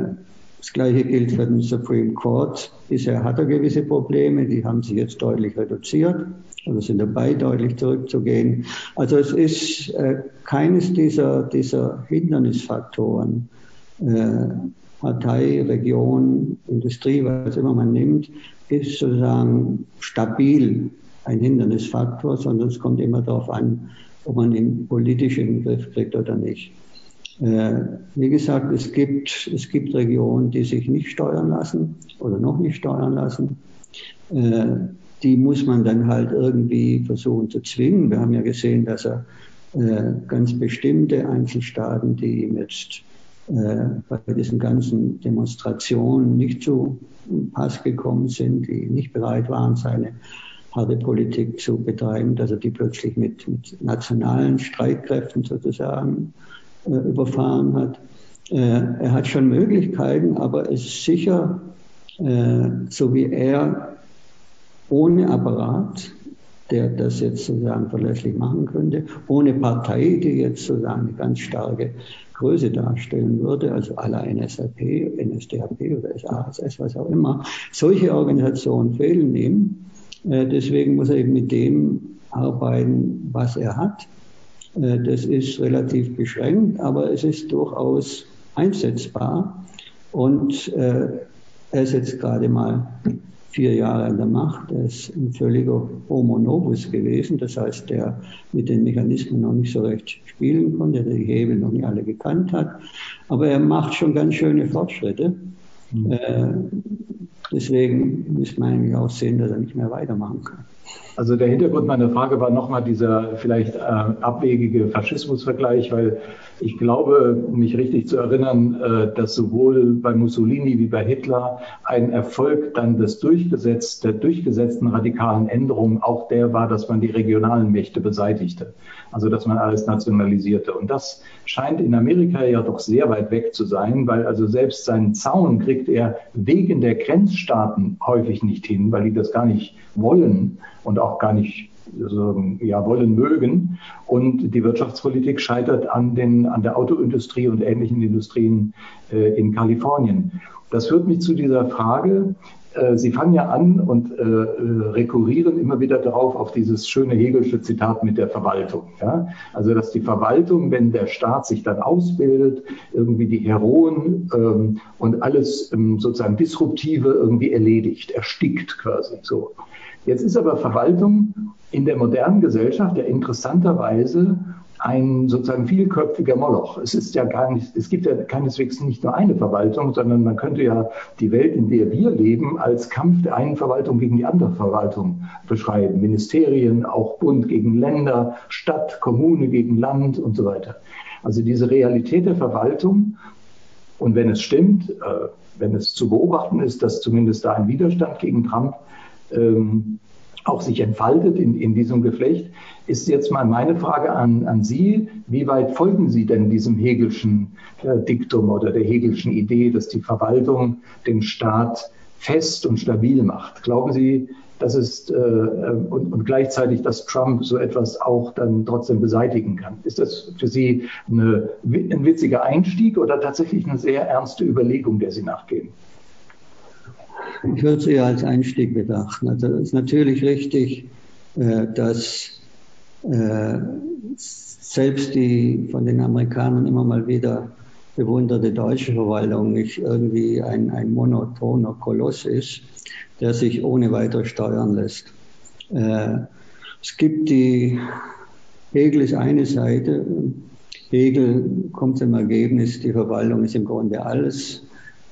das gleiche gilt für den Supreme Court. Bisher hat er gewisse Probleme, die haben sich jetzt deutlich reduziert oder sind dabei, deutlich zurückzugehen. Also es ist äh, keines dieser, dieser Hindernisfaktoren, äh, Partei, Region, Industrie, was immer man nimmt, ist sozusagen stabil ein Hindernisfaktor, sondern es kommt immer darauf an, ob man ihn politisch in den Griff kriegt oder nicht. Äh, wie gesagt, es gibt, es gibt Regionen, die sich nicht steuern lassen oder noch nicht steuern lassen. Äh, die muss man dann halt irgendwie versuchen zu zwingen. Wir haben ja gesehen, dass er äh, ganz bestimmte Einzelstaaten, die ihm jetzt bei diesen ganzen Demonstrationen nicht zu Pass gekommen sind, die nicht bereit waren, seine harte Politik zu betreiben, dass er die plötzlich mit, mit nationalen Streitkräften sozusagen äh, überfahren hat. Äh, er hat schon Möglichkeiten, aber es ist sicher, äh, so wie er ohne Apparat, der das jetzt sozusagen verlässlich machen könnte, ohne Partei, die jetzt sozusagen eine ganz starke Größe darstellen würde, also la NSAP, NSDAP oder SASS, was auch immer, solche Organisationen fehlen ihm. Äh, deswegen muss er eben mit dem arbeiten, was er hat. Äh, das ist relativ beschränkt, aber es ist durchaus einsetzbar. Und äh, er ist jetzt gerade mal vier Jahre an der Macht. Er ist ein völliger Homo novus gewesen, das heißt, der mit den Mechanismen noch nicht so recht spielen konnte, der die Hebel noch nicht alle gekannt hat. Aber er macht schon ganz schöne Fortschritte. Mhm. Äh, deswegen muss man eigentlich auch sehen, dass er nicht mehr weitermachen kann. Also der Hintergrund meiner Frage war nochmal dieser vielleicht äh, abwegige Faschismusvergleich, weil ich glaube, mich richtig zu erinnern, äh, dass sowohl bei Mussolini wie bei Hitler ein Erfolg dann des Durchgesetz, der durchgesetzten radikalen Änderungen auch der war, dass man die regionalen Mächte beseitigte. Also dass man alles nationalisierte. Und das scheint in Amerika ja doch sehr weit weg zu sein, weil also selbst seinen Zaun kriegt er wegen der Grenzstaaten häufig nicht hin, weil die das gar nicht wollen und auch gar nicht ja, wollen mögen. Und die Wirtschaftspolitik scheitert an, den, an der Autoindustrie und ähnlichen Industrien äh, in Kalifornien. Das führt mich zu dieser Frage, äh, Sie fangen ja an und äh, äh, rekurrieren immer wieder darauf auf dieses schöne Hegelsche Zitat mit der Verwaltung. Ja? Also dass die Verwaltung, wenn der Staat sich dann ausbildet, irgendwie die Heroen ähm, und alles ähm, sozusagen Disruptive irgendwie erledigt, erstickt quasi so. Jetzt ist aber Verwaltung in der modernen Gesellschaft ja interessanterweise ein sozusagen vielköpfiger Moloch. Es ist ja gar nicht, es gibt ja keineswegs nicht nur eine Verwaltung, sondern man könnte ja die Welt, in der wir leben, als Kampf der einen Verwaltung gegen die andere Verwaltung beschreiben. Ministerien, auch Bund gegen Länder, Stadt, Kommune gegen Land und so weiter. Also diese Realität der Verwaltung und wenn es stimmt, äh, wenn es zu beobachten ist, dass zumindest da ein Widerstand gegen Trump ähm, auch sich entfaltet in, in diesem Geflecht, ist jetzt mal meine Frage an, an Sie. Wie weit folgen Sie denn diesem Hegelschen äh, Diktum oder der Hegelschen Idee, dass die Verwaltung den Staat fest und stabil macht? Glauben Sie, dass es äh, und, und gleichzeitig, dass Trump so etwas auch dann trotzdem beseitigen kann? Ist das für Sie eine, ein witziger Einstieg oder tatsächlich eine sehr ernste Überlegung, der Sie nachgehen? Ich würde sie als Einstieg betrachten. Also es ist natürlich richtig, äh, dass äh, selbst die von den Amerikanern immer mal wieder bewunderte deutsche Verwaltung nicht irgendwie ein, ein monotoner Koloss ist, der sich ohne weiter steuern lässt. Äh, es gibt die, Hegel ist eine Seite, Hegel kommt zum Ergebnis, die Verwaltung ist im Grunde alles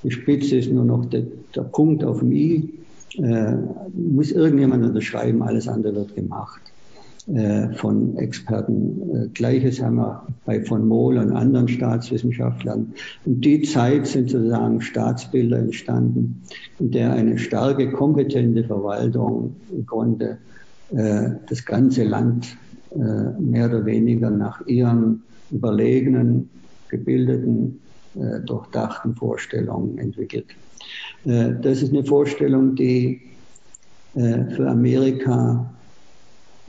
die Spitze ist nur noch der, der Punkt auf dem I. Äh, muss irgendjemand unterschreiben, alles andere wird gemacht äh, von Experten. Äh, Gleiches haben wir bei von Mohl und anderen Staatswissenschaftlern. Und die Zeit sind sozusagen Staatsbilder entstanden, in der eine starke, kompetente Verwaltung im Grunde äh, das ganze Land äh, mehr oder weniger nach ihren überlegenen, gebildeten äh, durchdachten Vorstellungen entwickelt. Äh, das ist eine Vorstellung, die äh, für Amerika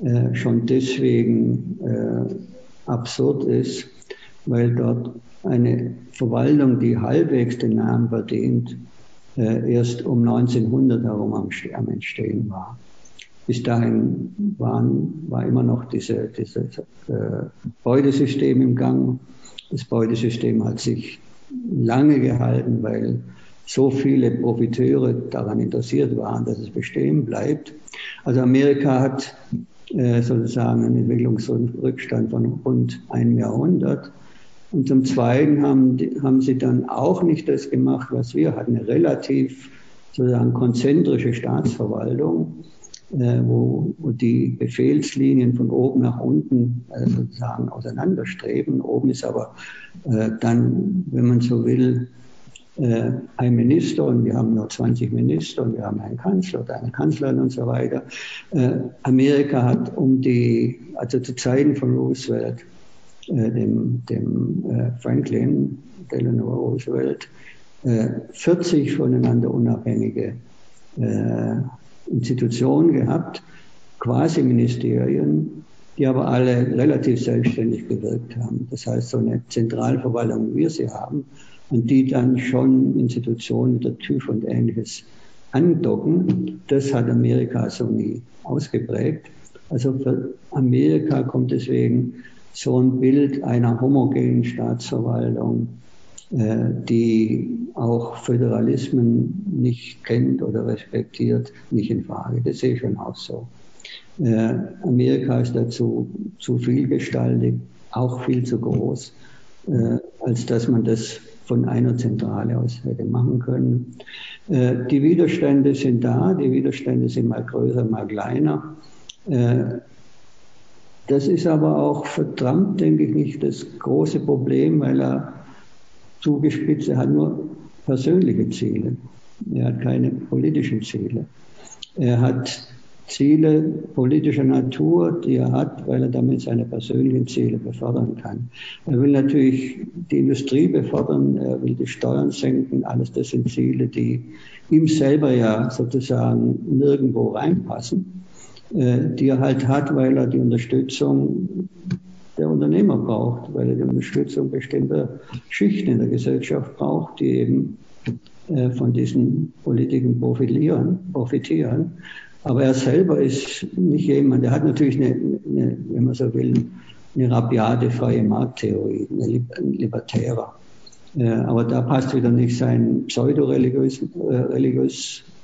äh, schon deswegen äh, absurd ist, weil dort eine Verwaltung, die halbwegs den Namen verdient, äh, erst um 1900 herum am, am Entstehen war. Bis dahin waren, war immer noch diese, dieses Beutesystem im Gang. Das Beutesystem hat sich lange gehalten, weil so viele Profiteure daran interessiert waren, dass es bestehen bleibt. Also Amerika hat äh, sozusagen einen Entwicklungsrückstand von rund einem Jahrhundert. Und zum Zweiten haben, haben sie dann auch nicht das gemacht, was wir hatten, eine relativ sozusagen konzentrische Staatsverwaltung, wo, wo die Befehlslinien von oben nach unten äh, sozusagen auseinanderstreben. Oben ist aber äh, dann, wenn man so will, äh, ein Minister und wir haben nur 20 Minister und wir haben einen Kanzler oder eine Kanzlerin und so weiter. Äh, Amerika hat um die, also zu Zeiten von Roosevelt, äh, dem, dem äh, Franklin Delano Roosevelt, 40 voneinander unabhängige Institutionen gehabt, quasi Ministerien, die aber alle relativ selbstständig gewirkt haben. Das heißt, so eine Zentralverwaltung, wie wir sie haben, und die dann schon Institutionen der TÜV und ähnliches andocken, das hat Amerika so nie ausgeprägt. Also für Amerika kommt deswegen so ein Bild einer homogenen Staatsverwaltung, die auch Föderalismen nicht kennt oder respektiert, nicht in Frage. Das sehe ich schon auch so. Äh, Amerika ist dazu zu vielgestaltig, auch viel zu groß, äh, als dass man das von einer Zentrale aus hätte machen können. Die Widerstände sind da, die Widerstände sind mal größer, mal kleiner. Das ist aber auch für Trump, denke ich, nicht das große Problem, weil er zugespitzt, er hat nur persönliche Ziele. Er hat keine politischen Ziele. Er hat Ziele politischer Natur, die er hat, weil er damit seine persönlichen Ziele befördern kann. Er will natürlich die Industrie befördern, er will die Steuern senken, alles das sind Ziele, die ihm selber ja sozusagen nirgendwo reinpassen, äh, die er halt hat, weil er die Unterstützung der Unternehmer braucht, weil er die Unterstützung bestimmter Schichten in der Gesellschaft braucht, die eben äh, von diesen Politiken profitieren, profitieren. Aber er selber ist nicht jemand, der hat natürlich eine, eine wenn man so will, eine rabiate freie Markttheorie, ein Libertärer. Äh, aber da passt wieder nicht sein pseudoreligiös, äh,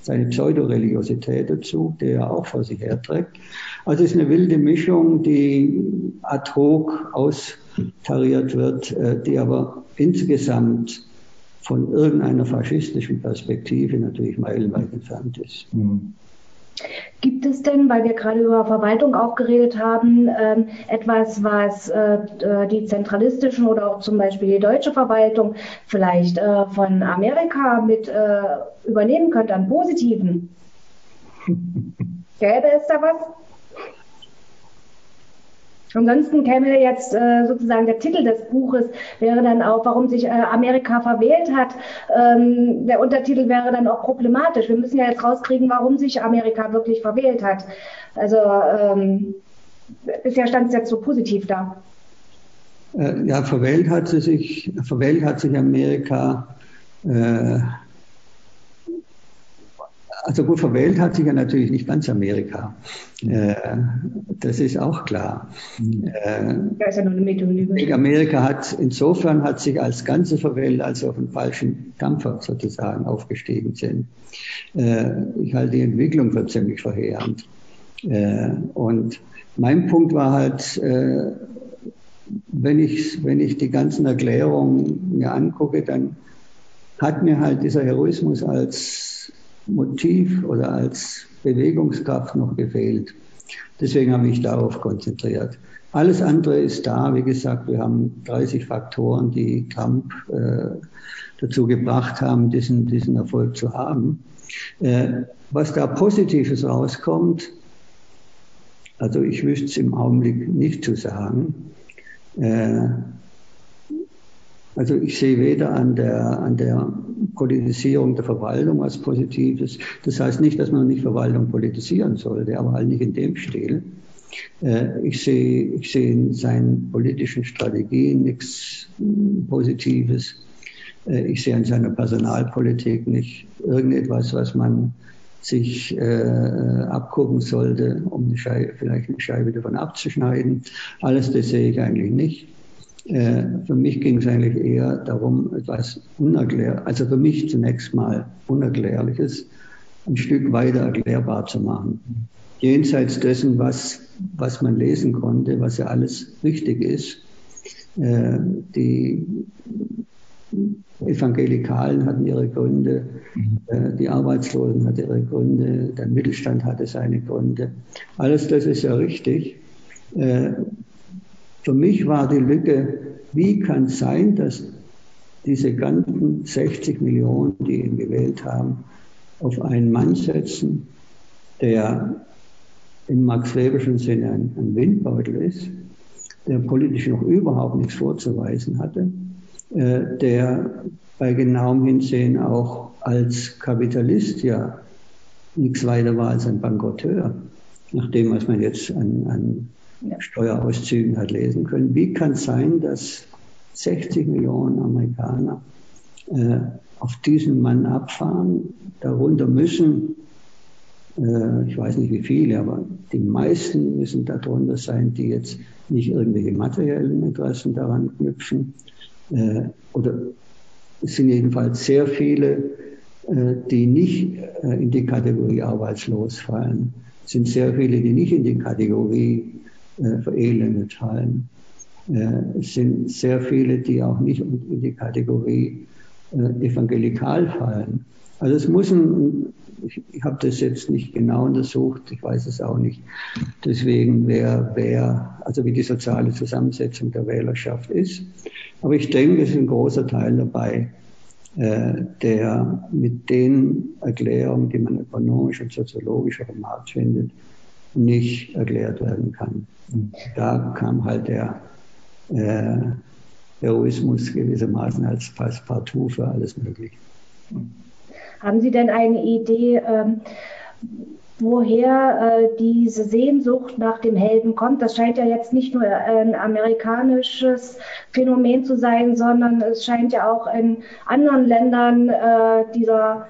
seine Pseudoreligiosität dazu, die er auch vor sich herträgt. Also es ist eine wilde Mischung, die ad hoc austariert wird, äh, die aber insgesamt von irgendeiner faschistischen Perspektive natürlich meilenweit entfernt ist. Mhm. Gibt es denn, weil wir gerade über Verwaltung auch geredet haben, ähm, etwas, was äh, äh, die zentralistischen oder auch zum Beispiel die deutsche Verwaltung vielleicht äh, von Amerika mit äh, übernehmen könnte an Positiven? Gäbe es da was? Ansonsten käme jetzt äh, sozusagen der Titel des Buches, wäre dann auch, warum sich äh, Amerika verwählt hat. Ähm, der Untertitel wäre dann auch problematisch. Wir müssen ja jetzt rauskriegen, warum sich Amerika wirklich verwählt hat. Also ähm, bisher stand es jetzt so positiv da. Äh, ja, verwählt hat sie sich, verwählt hat sich Amerika äh, also gut verwählt hat sich ja natürlich nicht ganz Amerika. Äh, das ist auch klar. Äh, ist ja nur eine Amerika hat insofern hat sich als Ganze verwählt, als sie auf einen falschen Dampfer sozusagen aufgestiegen sind. Äh, ich halte die Entwicklung für ziemlich verheerend. Äh, und mein Punkt war halt, äh, wenn ich, wenn ich die ganzen Erklärungen mir angucke, dann hat mir halt dieser Heroismus als Motiv oder als Bewegungskraft noch gefehlt. Deswegen habe ich darauf konzentriert. Alles andere ist da. Wie gesagt, wir haben 30 Faktoren, die Trump äh, dazu gebracht haben, diesen, diesen Erfolg zu haben. Äh, was da Positives rauskommt, also ich wüsste es im Augenblick nicht zu sagen. Äh, also ich sehe weder an der, an der Politisierung der Verwaltung was Positives. Das heißt nicht, dass man nicht Verwaltung politisieren sollte, aber halt nicht in dem Stil. Äh, ich sehe, ich sehe in seinen politischen Strategien nichts Positives. Äh, ich sehe in seiner Personalpolitik nicht irgendetwas, was man sich äh, abgucken sollte, um eine Scheibe, vielleicht eine Scheibe davon abzuschneiden. Alles das sehe ich eigentlich nicht. Äh, für mich ging es eigentlich eher darum, etwas unerklär, also für mich zunächst mal Unerklärliches ein Stück weiter erklärbar zu machen. Jenseits dessen, was, was man lesen konnte, was ja alles richtig ist. Äh, die Evangelikalen hatten ihre Gründe, äh, die Arbeitslosen hatten ihre Gründe, der Mittelstand hatte seine Gründe. Alles das ist ja richtig. Für mich war die Lücke, wie kann es sein, dass diese ganzen 60 Millionen, die ihn gewählt haben, auf einen Mann setzen, der im Max-Weberschen Sinne ein, ein Windbeutel ist, der politisch noch überhaupt nichts vorzuweisen hatte, äh, der bei genauem Hinsehen auch als Kapitalist ja nichts weiter war als ein Bankrotteur, nach dem, was man jetzt an, an Steuerauszügen hat lesen können. Wie kann es sein, dass 60 Millionen Amerikaner äh, auf diesen Mann abfahren? Darunter müssen, äh, ich weiß nicht wie viele, aber die meisten müssen darunter sein, die jetzt nicht irgendwelche materiellen Interessen daran knüpfen. Äh, oder es sind jedenfalls sehr viele, äh, die nicht äh, in die Kategorie arbeitslos fallen. Es sind sehr viele, die nicht in die Kategorie äh, verelendet fallen. Äh, es sind sehr viele, die auch nicht in die Kategorie äh, evangelikal fallen. Also es muss ein, ich, ich habe das jetzt nicht genau untersucht, ich weiß es auch nicht. Deswegen, wer, wer, also wie die soziale Zusammensetzung der Wählerschaft ist. Aber ich denke, es ist ein großer Teil dabei, der mit den Erklärungen, die man ökonomisch und soziologisch auf dem Markt findet, nicht erklärt werden kann. Und da kam halt der äh, Heroismus gewissermaßen als Passepartout für alles Mögliche. Haben Sie denn eine Idee, ähm, woher äh, diese Sehnsucht nach dem Helden kommt? Das scheint ja jetzt nicht nur ein amerikanisches Phänomen zu sein, sondern es scheint ja auch in anderen Ländern äh, dieser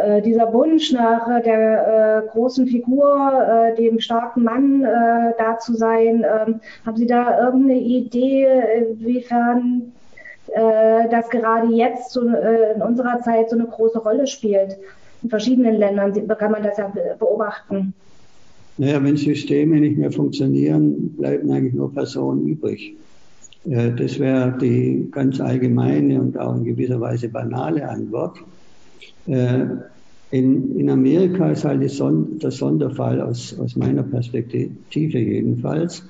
äh, dieser Wunsch nach äh, der äh, großen Figur, dem starken Mann da zu sein. Ähm, haben Sie da irgendeine Idee, inwiefern das gerade jetzt so, in unserer Zeit so eine große Rolle spielt. In verschiedenen Ländern kann man das ja beobachten. Naja, wenn Systeme nicht mehr funktionieren, bleiben eigentlich nur Personen übrig. Das wäre die ganz allgemeine und auch in gewisser Weise banale Antwort. Äh, in, in Amerika ist halt der Sonderfall aus, aus meiner Perspektive jedenfalls,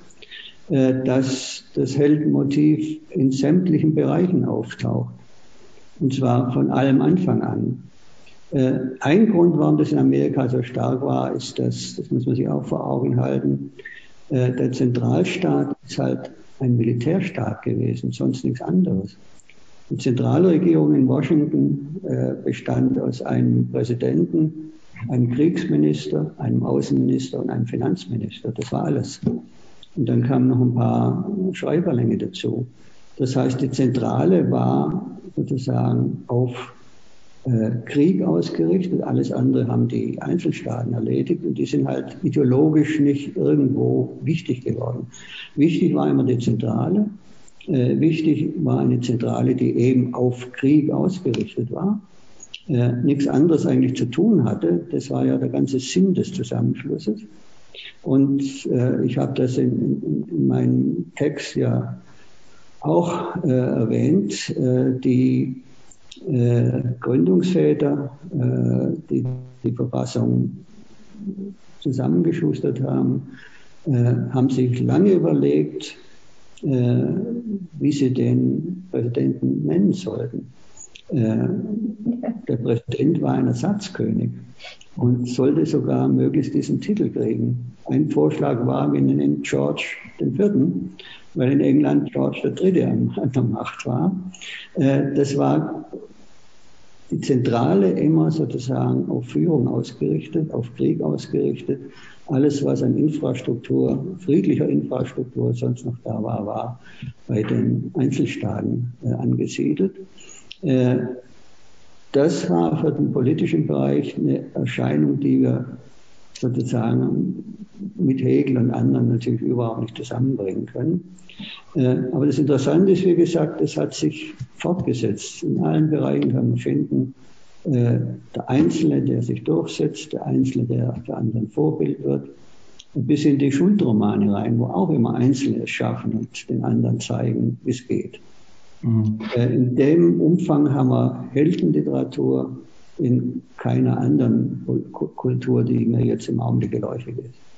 äh, dass das Heldenmotiv in sämtlichen Bereichen auftaucht. Und zwar von allem Anfang an. Ein Grund, warum das in Amerika so stark war, ist, dass, das muss man sich auch vor Augen halten, der Zentralstaat ist halt ein Militärstaat gewesen, sonst nichts anderes. Die Zentralregierung in Washington äh, bestand aus einem Präsidenten, einem Kriegsminister, einem Außenminister und einem Finanzminister. Das war alles. Und dann kamen noch ein paar Schreiberlänge dazu. Das heißt, die Zentrale war sozusagen auf äh, Krieg ausgerichtet. Alles andere haben die Einzelstaaten erledigt und die sind halt ideologisch nicht irgendwo wichtig geworden. Wichtig war immer die Zentrale. Äh, wichtig war eine Zentrale, die eben auf Krieg ausgerichtet war. Äh, nichts anderes eigentlich zu tun hatte. Das war ja der ganze Sinn des Zusammenschlusses. Und äh, ich habe das in, in, in, meinem Text ja auch äh, erwähnt. Äh, die äh, Gründungsväter, die die Verfassung zusammengeschustert haben, haben sich lange überlegt, wie sie den Präsidenten nennen sollten. Äh, der Präsident war ein Ersatzkönig und sollte sogar möglichst diesen Titel kriegen. Ein Vorschlag war, wir nennen George IV., weil in England George III. an der Macht war. Äh, das war die Zentrale immer sozusagen auf Führung ausgerichtet, auf Krieg ausgerichtet. Alles, was an Infrastruktur, friedlicher Infrastruktur sonst noch da war, war bei den Einzelstaaten äh, angesiedelt. Äh, das war für den politischen Bereich eine Erscheinung, die wir sozusagen mit Hegel und anderen natürlich überhaupt nicht zusammenbringen können. Äh, aber das Interessante ist, wie gesagt, es hat sich fortgesetzt. In allen Bereichen kann man finden, der Einzelne, der sich durchsetzt, der Einzelne, der für anderen Vorbild wird, bis in die Schuldraumane rein, wo auch immer Einzelne es schaffen und den anderen zeigen, wie es geht. Mhm. Äh, in dem Umfang haben wir Heldenliteratur in keiner anderen Kultur, die mir jetzt im Augenblick geläufig ist.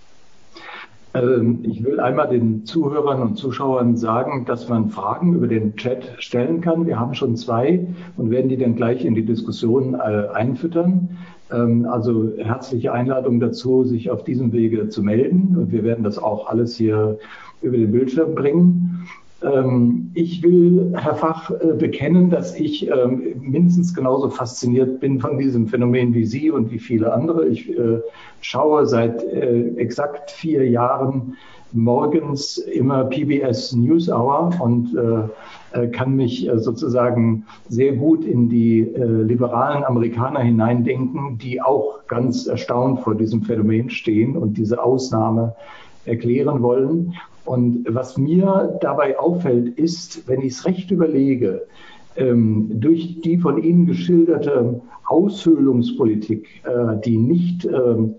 Ähm, ich will einmal den Zuhörern und Zuschauern sagen, dass man Fragen über den Chat stellen kann. Wir haben schon zwei und werden die dann gleich in die Diskussion äh, einfüttern. Ähm, also herzliche Einladung dazu, sich auf diesem Wege zu melden. Und wir werden das auch alles hier über den Bildschirm bringen. Ähm, ich will, Herr Fach, äh, bekennen, dass ich ähm, mindestens genauso fasziniert bin von diesem Phänomen wie Sie und wie viele andere. Ich äh, schaue seit äh, exakt vier Jahren morgens immer PBS News Hour und kann mich sozusagen sehr gut in die liberalen Amerikaner hineindenken, die auch ganz erstaunt vor diesem Phänomen stehen und diese Ausnahme erklären wollen. Und was mir dabei auffällt, ist, wenn ich es recht überlege, ähm, durch die von Ihnen geschilderte Aushöhlungspolitik, äh, die nicht äh,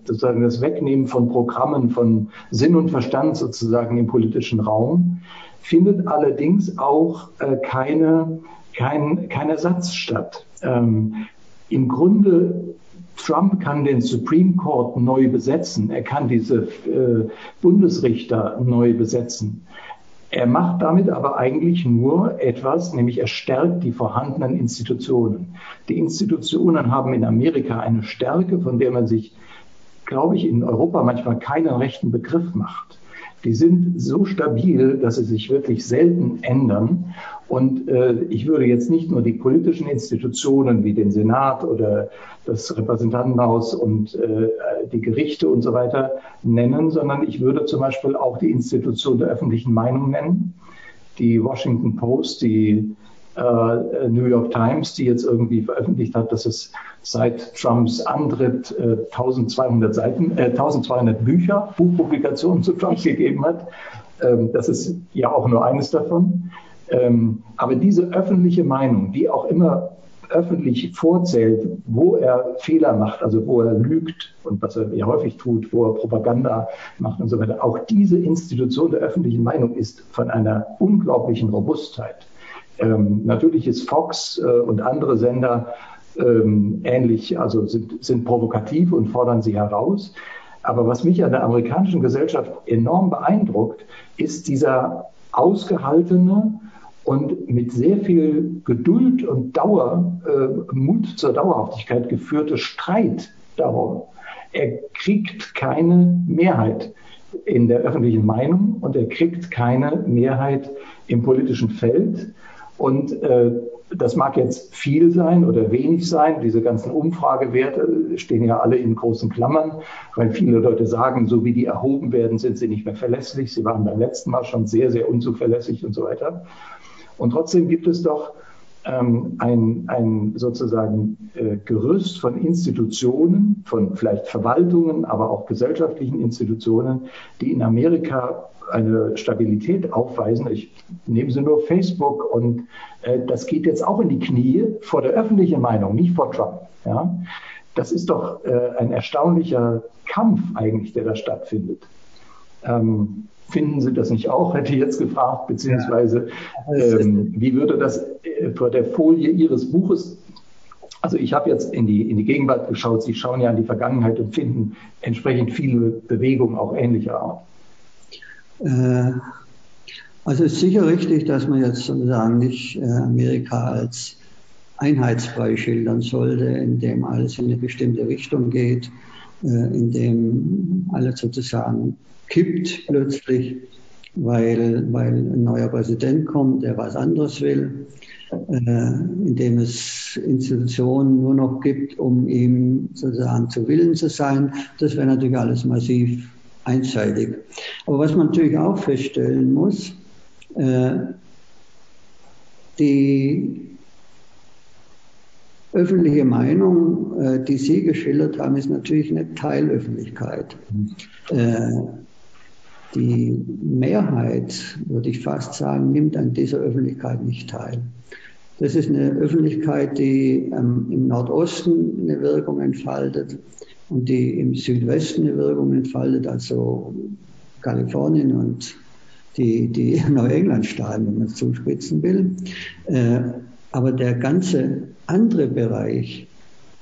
sozusagen das Wegnehmen von Programmen, von Sinn und Verstand sozusagen im politischen Raum, findet allerdings auch äh, keine, kein, kein Ersatz statt. Ähm, Im Grunde Trump kann den Supreme Court neu besetzen. Er kann diese äh, Bundesrichter neu besetzen. Er macht damit aber eigentlich nur etwas, nämlich er stärkt die vorhandenen Institutionen. Die Institutionen haben in Amerika eine Stärke, von der man sich, glaube ich, in Europa manchmal keinen rechten Begriff macht die sind so stabil, dass sie sich wirklich selten ändern. Und äh, ich würde jetzt nicht nur die politischen Institutionen wie den Senat oder das Repräsentantenhaus und äh, die Gerichte und so weiter nennen, sondern ich würde zum Beispiel auch die Institution der öffentlichen Meinung nennen, die Washington Post, die äh, New York Times, die jetzt irgendwie veröffentlicht hat, dass es seit Trumps Antritt äh, 1200 Seiten, äh, 1200 Bücher, Buchpublikationen zu Trump gegeben hat. Ähm, das ist ja auch nur eines davon. Ähm, aber diese öffentliche Meinung, die auch immer öffentlich vorzählt, wo er Fehler macht, also wo er lügt und was er ja häufig tut, wo er Propaganda macht und so weiter. Auch diese Institution der öffentlichen Meinung ist von einer unglaublichen Robustheit. Ähm, natürlich ist Fox äh, und andere Sender ähm, ähnlich, also sind, sind provokativ und fordern sie heraus. Aber was mich an der amerikanischen Gesellschaft enorm beeindruckt, ist dieser ausgehaltene und mit sehr viel Geduld und Dauer, äh, Mut zur Dauerhaftigkeit geführte Streit darum. Er kriegt keine Mehrheit in der öffentlichen Meinung und er kriegt keine Mehrheit im politischen Feld. Und äh, das mag jetzt viel sein oder wenig sein. Diese ganzen Umfragewerte stehen ja alle in großen Klammern, weil viele Leute sagen, so wie die erhoben werden, sind sie nicht mehr verlässlich. Sie waren beim letzten Mal schon sehr, sehr unzuverlässig und so weiter. Und trotzdem gibt es doch ähm, ein, ein sozusagen äh, Gerüst von Institutionen, von vielleicht Verwaltungen, aber auch gesellschaftlichen Institutionen, die in Amerika eine Stabilität aufweisen. Ich nehme sie nur Facebook und äh, das geht jetzt auch in die Knie vor der öffentlichen Meinung, nicht vor Trump. Ja? Das ist doch äh, ein erstaunlicher Kampf eigentlich, der da stattfindet. Ähm, finden Sie das nicht auch? Hätte ich jetzt gefragt, beziehungsweise ähm, wie würde das äh, vor der Folie Ihres Buches also ich habe jetzt in die, in die Gegenwart geschaut. Sie schauen ja in die Vergangenheit und finden entsprechend viele Bewegungen auch ähnlicher Art. Äh, also es ist sicher richtig, dass man jetzt sozusagen nicht äh, Amerika als Einheitsbrei schildern sollte, in dem alles in eine bestimmte Richtung geht, äh, in dem alles sozusagen kippt plötzlich, weil, weil ein neuer Präsident kommt, der was anderes will, in dem es Institutionen nur noch gibt, um ihm sozusagen zu Willen zu sein. Das wäre natürlich alles massiv einseitig. Aber was man natürlich auch feststellen muss, äh, die öffentliche Meinung, äh, die Sie geschildert haben, ist natürlich eine Teilöffentlichkeit. Äh, die Mehrheit, würde ich fast sagen, nimmt an dieser Öffentlichkeit nicht teil. Das ist eine Öffentlichkeit, die ähm, im Nordosten eine Wirkung entfaltet und die im Südwesten eine Wirkung entfaltet, also Kalifornien und die, die Neuenglandstaaten, wenn man es zuspitzen will. Äh, aber der ganze andere Bereich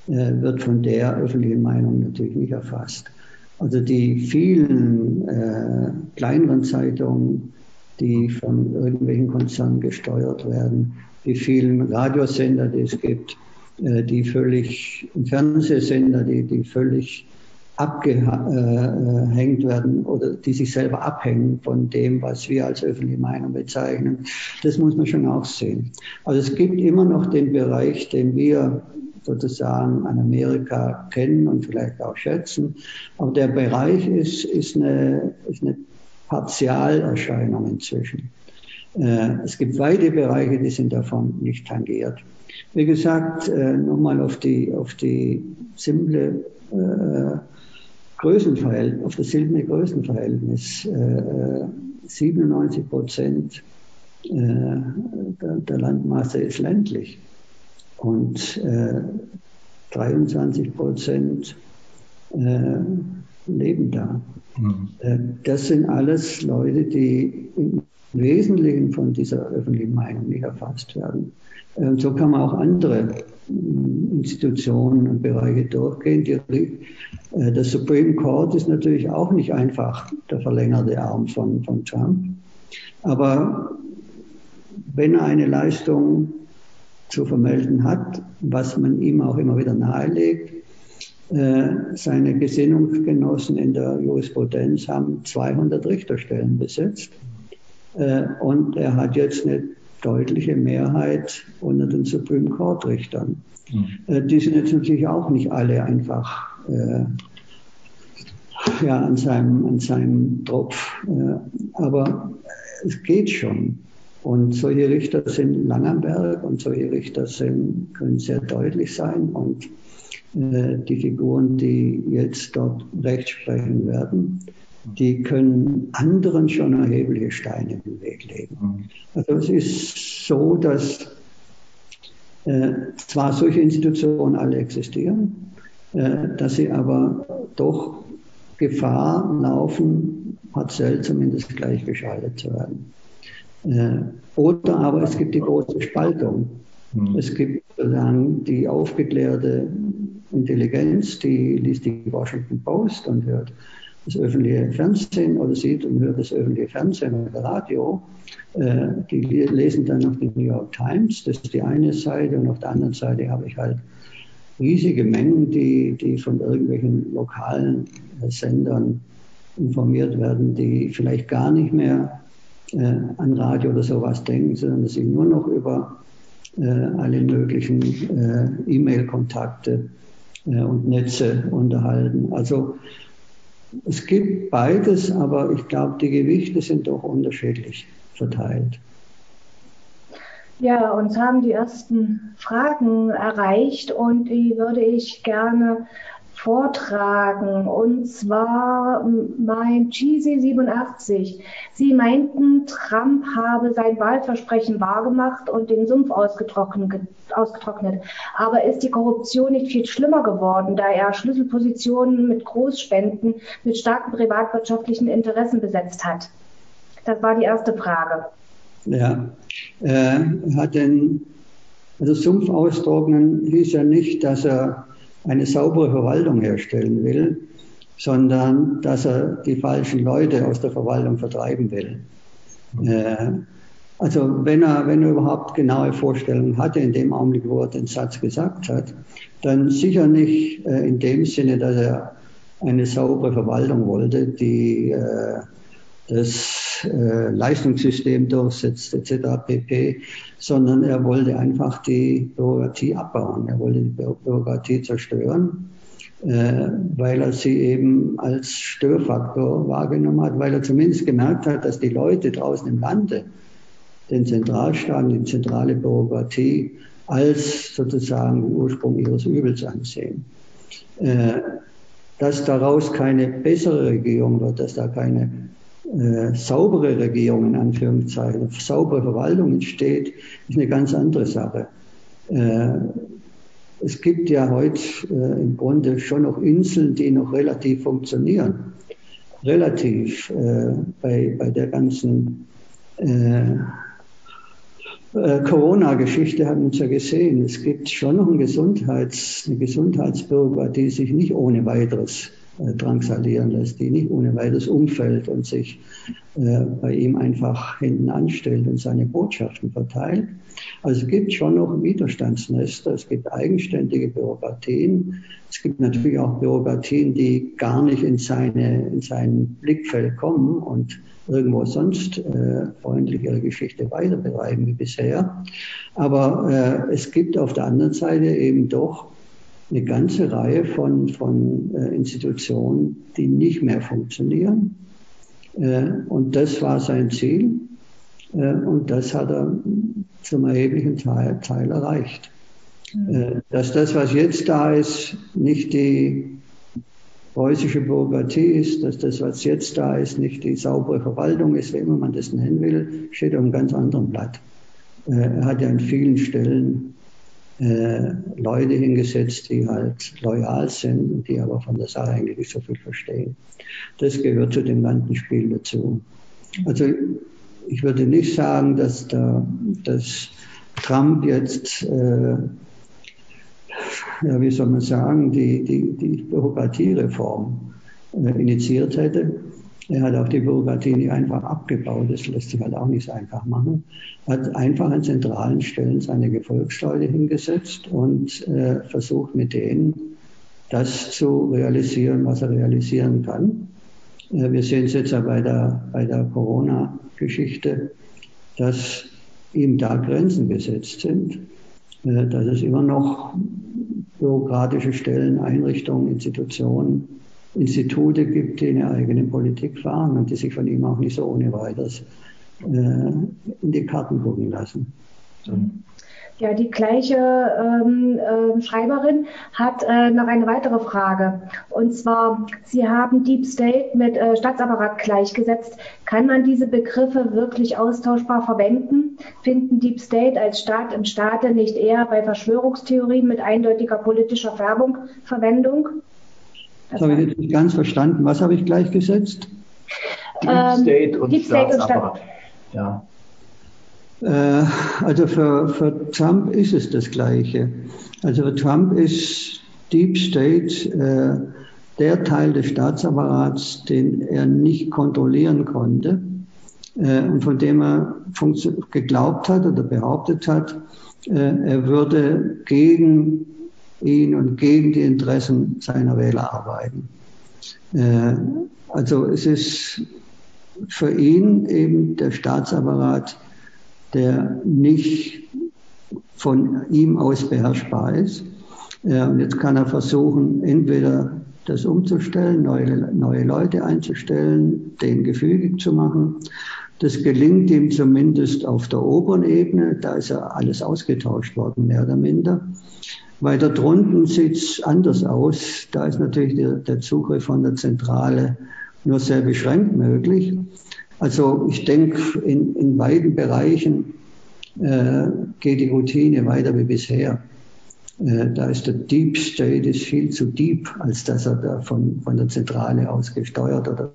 äh, wird von der öffentlichen Meinung natürlich nicht erfasst. Also die vielen äh, kleineren Zeitungen, die von irgendwelchen Konzernen gesteuert werden, die vielen Radiosender, die es gibt, die völlig, Fernsehsender, die, die völlig abgehängt werden oder die sich selber abhängen von dem, was wir als öffentliche Meinung bezeichnen. Das muss man schon auch sehen. Also es gibt immer noch den Bereich, den wir sozusagen an Amerika kennen und vielleicht auch schätzen. Aber der Bereich ist, ist, eine, ist eine Partialerscheinung inzwischen. Äh, es gibt weite Bereiche, die sind davon nicht tangiert. Wie gesagt, äh, nochmal auf die, auf die simple äh, Größenverhältnis, auf das simple Größenverhältnis. Äh, 97 Prozent äh, der, der, Landmasse ist ländlich und äh, 23 Prozent leben da. Mhm. Das sind alles Leute, die im Wesentlichen von dieser öffentlichen Meinung nicht erfasst werden. Und so kann man auch andere mm, Institutionen und Bereiche durchgehen. Die, äh, Supreme Court ist natürlich auch nicht einfach der verlängerte Arm von, von Trump. Aber wenn er eine Leistung zu vermelden hat, was man ihm auch immer wieder nahelegt, äh, seine Gesinnungsgenossen in der Jurisprudenz haben 200 Richterstellen besetzt. Äh, und er hat jetzt eine deutliche Mehrheit unter den Supreme Court Richtern. Mhm. Die sind jetzt natürlich auch nicht alle einfach äh, ja, an, seinem, an seinem Tropf. Äh, aber es geht schon. Und solche Richter sind lang am Berg und solche Richter sind, können sehr deutlich sein. Und äh, die Figuren, die jetzt dort Recht sprechen werden, die können anderen schon erhebliche Steine in den Weg legen. Mhm. Also es ist so, dass äh, zwar solche Institutionen alle existieren, äh, dass sie aber doch Gefahr laufen, partiell zumindest gleichgeschaltet zu werden. Äh, oder aber es gibt die große Spaltung. Mhm. Es gibt sozusagen die aufgeklärte Intelligenz, die liest die Washington Post und hört das öffentliche Fernsehen oder sieht und hört das öffentliche Fernsehen oder Radio. Äh, die lesen dann noch die New York Times, das ist die eine Seite und auf der anderen Seite habe ich halt riesige Mengen, die, die von irgendwelchen lokalen Sendern informiert werden, die vielleicht gar nicht mehr äh, an Radio oder sowas denken, sondern sich nur noch über äh, alle möglichen äh, E-Mail-Kontakte äh, und Netze unterhalten. Also es gibt beides, aber ich glaube, die Gewichte sind doch unterschiedlich verteilt. Ja, uns haben die ersten Fragen erreicht und die würde ich gerne vortragen. Und zwar mein Cheesy 87. Sie meinten, Trump habe sein Wahlversprechen wahrgemacht und den Sumpf ausgetrocknet. Aber ist die Korruption nicht viel schlimmer geworden, da er Schlüsselpositionen mit Großspenden, mit starken privatwirtschaftlichen Interessen besetzt hat? Das war die erste Frage. Ja, äh, hat denn, also Sumpf austrocknen hieß ja nicht, dass er eine saubere Verwaltung herstellen will, sondern dass er die falschen Leute aus der Verwaltung vertreiben will. Äh, also wenn er, wenn er überhaupt genaue Vorstellungen hatte in dem Augenblick, wo er den Satz gesagt hat, dann sicher nicht äh, in dem Sinne, dass er eine saubere Verwaltung wollte, die äh, das äh, Leistungssystem durchsetzt etc. pp, sondern er wollte einfach die Bürokratie abbauen. Er wollte die Bürokratie zerstören, äh, weil er sie eben als Störfaktor wahrgenommen hat, weil er zumindest gemerkt hat, dass die Leute draußen im Lande den Zentralstaat, die zentrale Bürokratie als sozusagen den Ursprung ihres Übels ansehen. Äh, dass daraus keine bessere Regierung wird, dass da keine äh, saubere Regierung in Anführungszeichen, saubere Verwaltung entsteht, ist eine ganz andere Sache. Äh, es gibt ja heute äh, im Grunde schon noch Inseln, die noch relativ funktionieren. Relativ äh, bei, bei der ganzen äh, äh, Corona-Geschichte haben wir uns ja gesehen. Es gibt schon noch ein Gesundheits, eine Gesundheitsbürokratie, die sich nicht ohne weiteres drangsalieren lässt, die nicht ohne weiteres umfällt und sich äh, bei ihm einfach hinten anstellt und seine Botschaften verteilt. Also es gibt schon noch Widerstandsnester, es gibt eigenständige Bürokratien, es gibt natürlich auch Bürokratien, die gar nicht in, seine, in sein Blickfeld kommen und irgendwo sonst äh, freundlich ihre Geschichte weiter betreiben wie bisher. Aber äh, es gibt auf der anderen Seite eben doch eine ganze Reihe von, von äh, Institutionen, die nicht mehr funktionieren. Äh, und das war sein Ziel. Äh, und das hat er zum erheblichen Teil, Teil erreicht. Mhm. Äh, dass das, was jetzt da ist, nicht die preußische Bürokratie ist, dass das, was jetzt da ist, nicht die saubere Verwaltung ist, wie immer man das nennen will, steht auf einem ganz anderen Blatt. Äh, er hat ja an vielen Stellen äh, Leute hingesetzt, die halt loyal sind die aber von der Sache eigentlich nicht so viel verstehen. Das gehört zu dem ganzen Spiel dazu. Also ich würde nicht sagen, dass, der, dass Trump jetzt, äh, ja, wie soll man sagen, die, die, die Bürokratiereform äh, initiiert hätte. Er hat auch die Bürokratie nicht einfach abgebaut, das lässt sich halt auch nicht so einfach machen. Hat einfach an zentralen Stellen seine Gefolgsleute hingesetzt und äh, versucht mit denen das zu realisieren, was er realisieren kann. Äh, wir sehen es jetzt ja bei der, bei der Corona-Geschichte, dass ihm da Grenzen gesetzt sind, äh, dass es immer noch bürokratische Stellen, Einrichtungen, Institutionen Institute gibt, die eine eigene Politik fahren und die sich von ihm auch nicht so ohne weiteres äh, in die Karten gucken lassen. Ja, die gleiche ähm, äh, Schreiberin hat äh, noch eine weitere Frage. Und zwar, Sie haben Deep State mit äh, Staatsapparat gleichgesetzt. Kann man diese Begriffe wirklich austauschbar verwenden? Finden Deep State als Staat im Staate nicht eher bei Verschwörungstheorien mit eindeutiger politischer Färbung Verwendung? Das habe ich jetzt nicht ganz verstanden. Was habe ich gleichgesetzt? Deep ähm, State und Deep State Staatsapparat. Und Staat ja. Äh, also für, für Trump ist es das Gleiche. Also für Trump ist Deep State äh, der Teil des Staatsapparats, den er nicht kontrollieren konnte äh, und von dem er geglaubt hat oder behauptet hat, äh, er würde gegen ihn und gegen die Interessen seiner Wähler arbeiten. Äh, also es ist für ihn eben der Staatsapparat der nicht von ihm aus beherrschbar ist. Und jetzt kann er versuchen, entweder das umzustellen, neue, neue Leute einzustellen, den gefügig zu machen. Das gelingt ihm zumindest auf der oberen Ebene, da ist ja alles ausgetauscht worden, mehr oder minder. Weiter drunten sieht es anders aus. Da ist natürlich der, der Zugriff von der Zentrale nur sehr beschränkt möglich. Also ich denke, in, in beiden Bereichen äh, geht die Routine weiter wie bisher. Äh, da ist der Deep State ist viel zu deep, als dass er da von, von der Zentrale aus gesteuert oder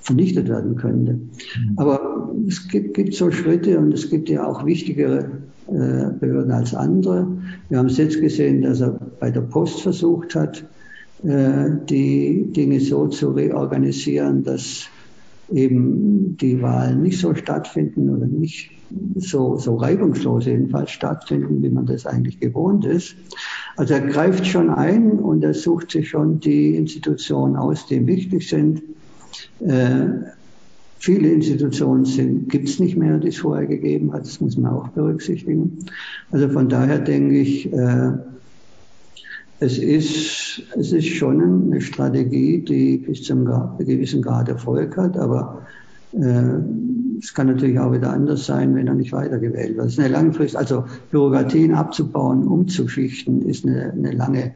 vernichtet werden könnte. Mhm. Aber es gibt, gibt so Schritte und es gibt ja auch wichtigere äh, Behörden als andere. Wir haben es jetzt gesehen, dass er bei der Post versucht hat, äh, die Dinge so zu reorganisieren, dass eben die Wahlen nicht so stattfinden oder nicht so, so reibungslos jedenfalls stattfinden, wie man das eigentlich gewohnt ist. Also er greift schon ein und er sucht sich schon die Institutionen aus, die ihm wichtig sind. Äh, viele Institutionen gibt es nicht mehr, die es vorher gegeben hat. Das muss man auch berücksichtigen. Also von daher denke ich, äh, es ist, es ist schon eine Strategie, die bis zum gewissen Grad Erfolg hat, aber äh, es kann natürlich auch wieder anders sein, wenn er nicht weitergewählt wird. Es ist eine langfristige, also Bürokratien abzubauen, umzuschichten, ist eine, eine lange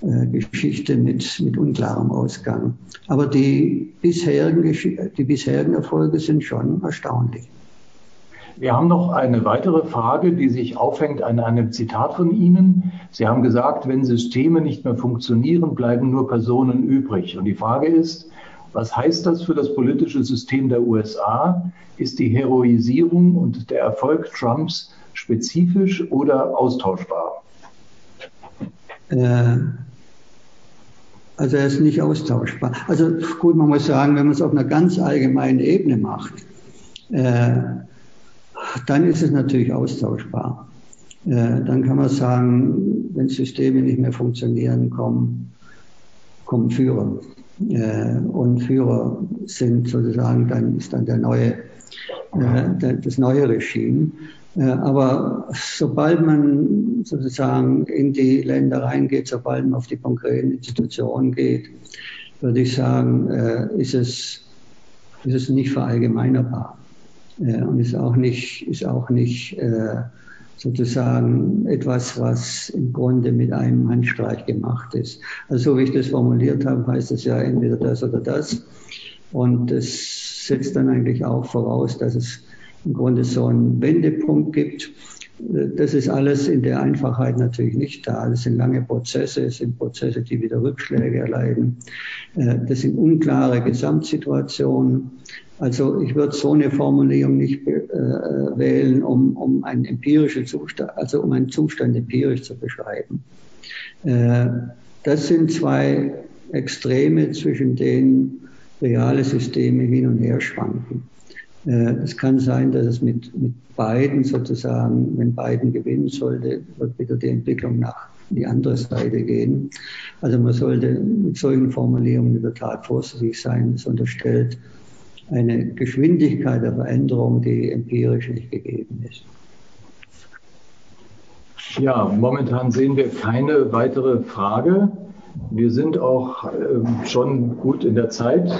Geschichte mit, mit unklarem Ausgang. Aber die bisherigen, die bisherigen Erfolge sind schon erstaunlich. Wir haben noch eine weitere Frage, die sich aufhängt an einem Zitat von Ihnen. Sie haben gesagt, wenn Systeme nicht mehr funktionieren, bleiben nur Personen übrig. Und die Frage ist, was heißt das für das politische System der USA? Ist die Heroisierung und der Erfolg Trumps spezifisch oder austauschbar? Äh, also er ist nicht austauschbar. Also gut, man muss sagen, wenn man es auf einer ganz allgemeinen Ebene macht, äh, dann ist es natürlich austauschbar. Äh, dann kann man sagen, wenn Systeme nicht mehr funktionieren, kommen, kommen Führer. Äh, und Führer sind sozusagen, dann ist dann der neue, äh, das neue Regime. Aber sobald man sozusagen in die Länder reingeht, sobald man auf die konkreten Institutionen geht, würde ich sagen, ist es, ist es nicht verallgemeinerbar. Äh, und ist auch nicht, ist auch nicht äh, sozusagen etwas, was im Grunde mit einem Handstreich gemacht ist. Also so wie ich das formuliert habe, heißt es ja entweder das oder das. Und das setzt dann eigentlich auch voraus, dass es im Grunde so einen Wendepunkt gibt. Das ist alles in der Einfachheit natürlich nicht da. Das sind lange Prozesse, es sind Prozesse, die wieder Rückschläge erleiden. Äh, das sind unklare Gesamtsituationen. Also ich würde so eine Formulierung nicht äh, wählen, um, um einen empirischen Zustand, also um einen Zustand empirisch zu beschreiben. Äh, das sind zwei Extreme, zwischen denen reale Systeme hin und her schwanken. Äh, es kann sein, dass es mit, mit beiden sozusagen, wenn beiden gewinnen sollte, wird wieder die Entwicklung nach die andere Seite gehen. Also man sollte mit solchen Formulierungen in der Tat vorsichtig sein. Es unterstellt eine Geschwindigkeit der Veränderung, die empirisch nicht gegeben ist. Ja, momentan sehen wir keine weitere Frage. Wir sind auch ähm, schon gut in der Zeit.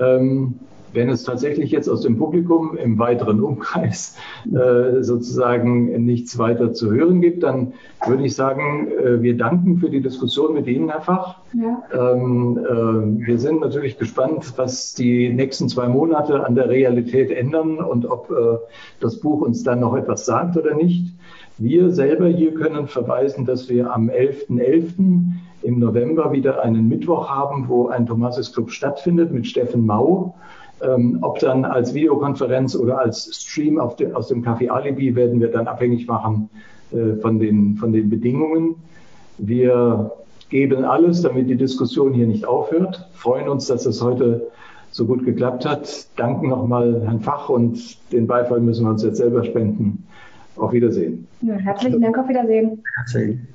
Ähm, wenn es tatsächlich jetzt aus dem Publikum im weiteren Umkreis äh, sozusagen nichts weiter zu hören gibt, dann würde ich sagen, äh, wir danken für die Diskussion mit Ihnen, Herr Fach. Ja. Ähm, äh, wir sind natürlich gespannt, was die nächsten zwei Monate an der Realität ändern und ob äh, das Buch uns dann noch etwas sagt oder nicht. Wir selber hier können verweisen, dass wir am 11.11. .11. im November wieder einen Mittwoch haben, wo ein Thomasis Club stattfindet mit Steffen Mau. Ähm, ob dann als Videokonferenz oder als Stream de, aus dem Café Alibi werden wir dann abhängig machen äh, von, den, von den Bedingungen. Wir geben alles, damit die Diskussion hier nicht aufhört. Freuen uns, dass es heute so gut geklappt hat. Danken nochmal Herrn Fach und den Beifall müssen wir uns jetzt selber spenden. Auf Wiedersehen. Ja, herzlichen Dank, auf Wiedersehen. Herzlichen.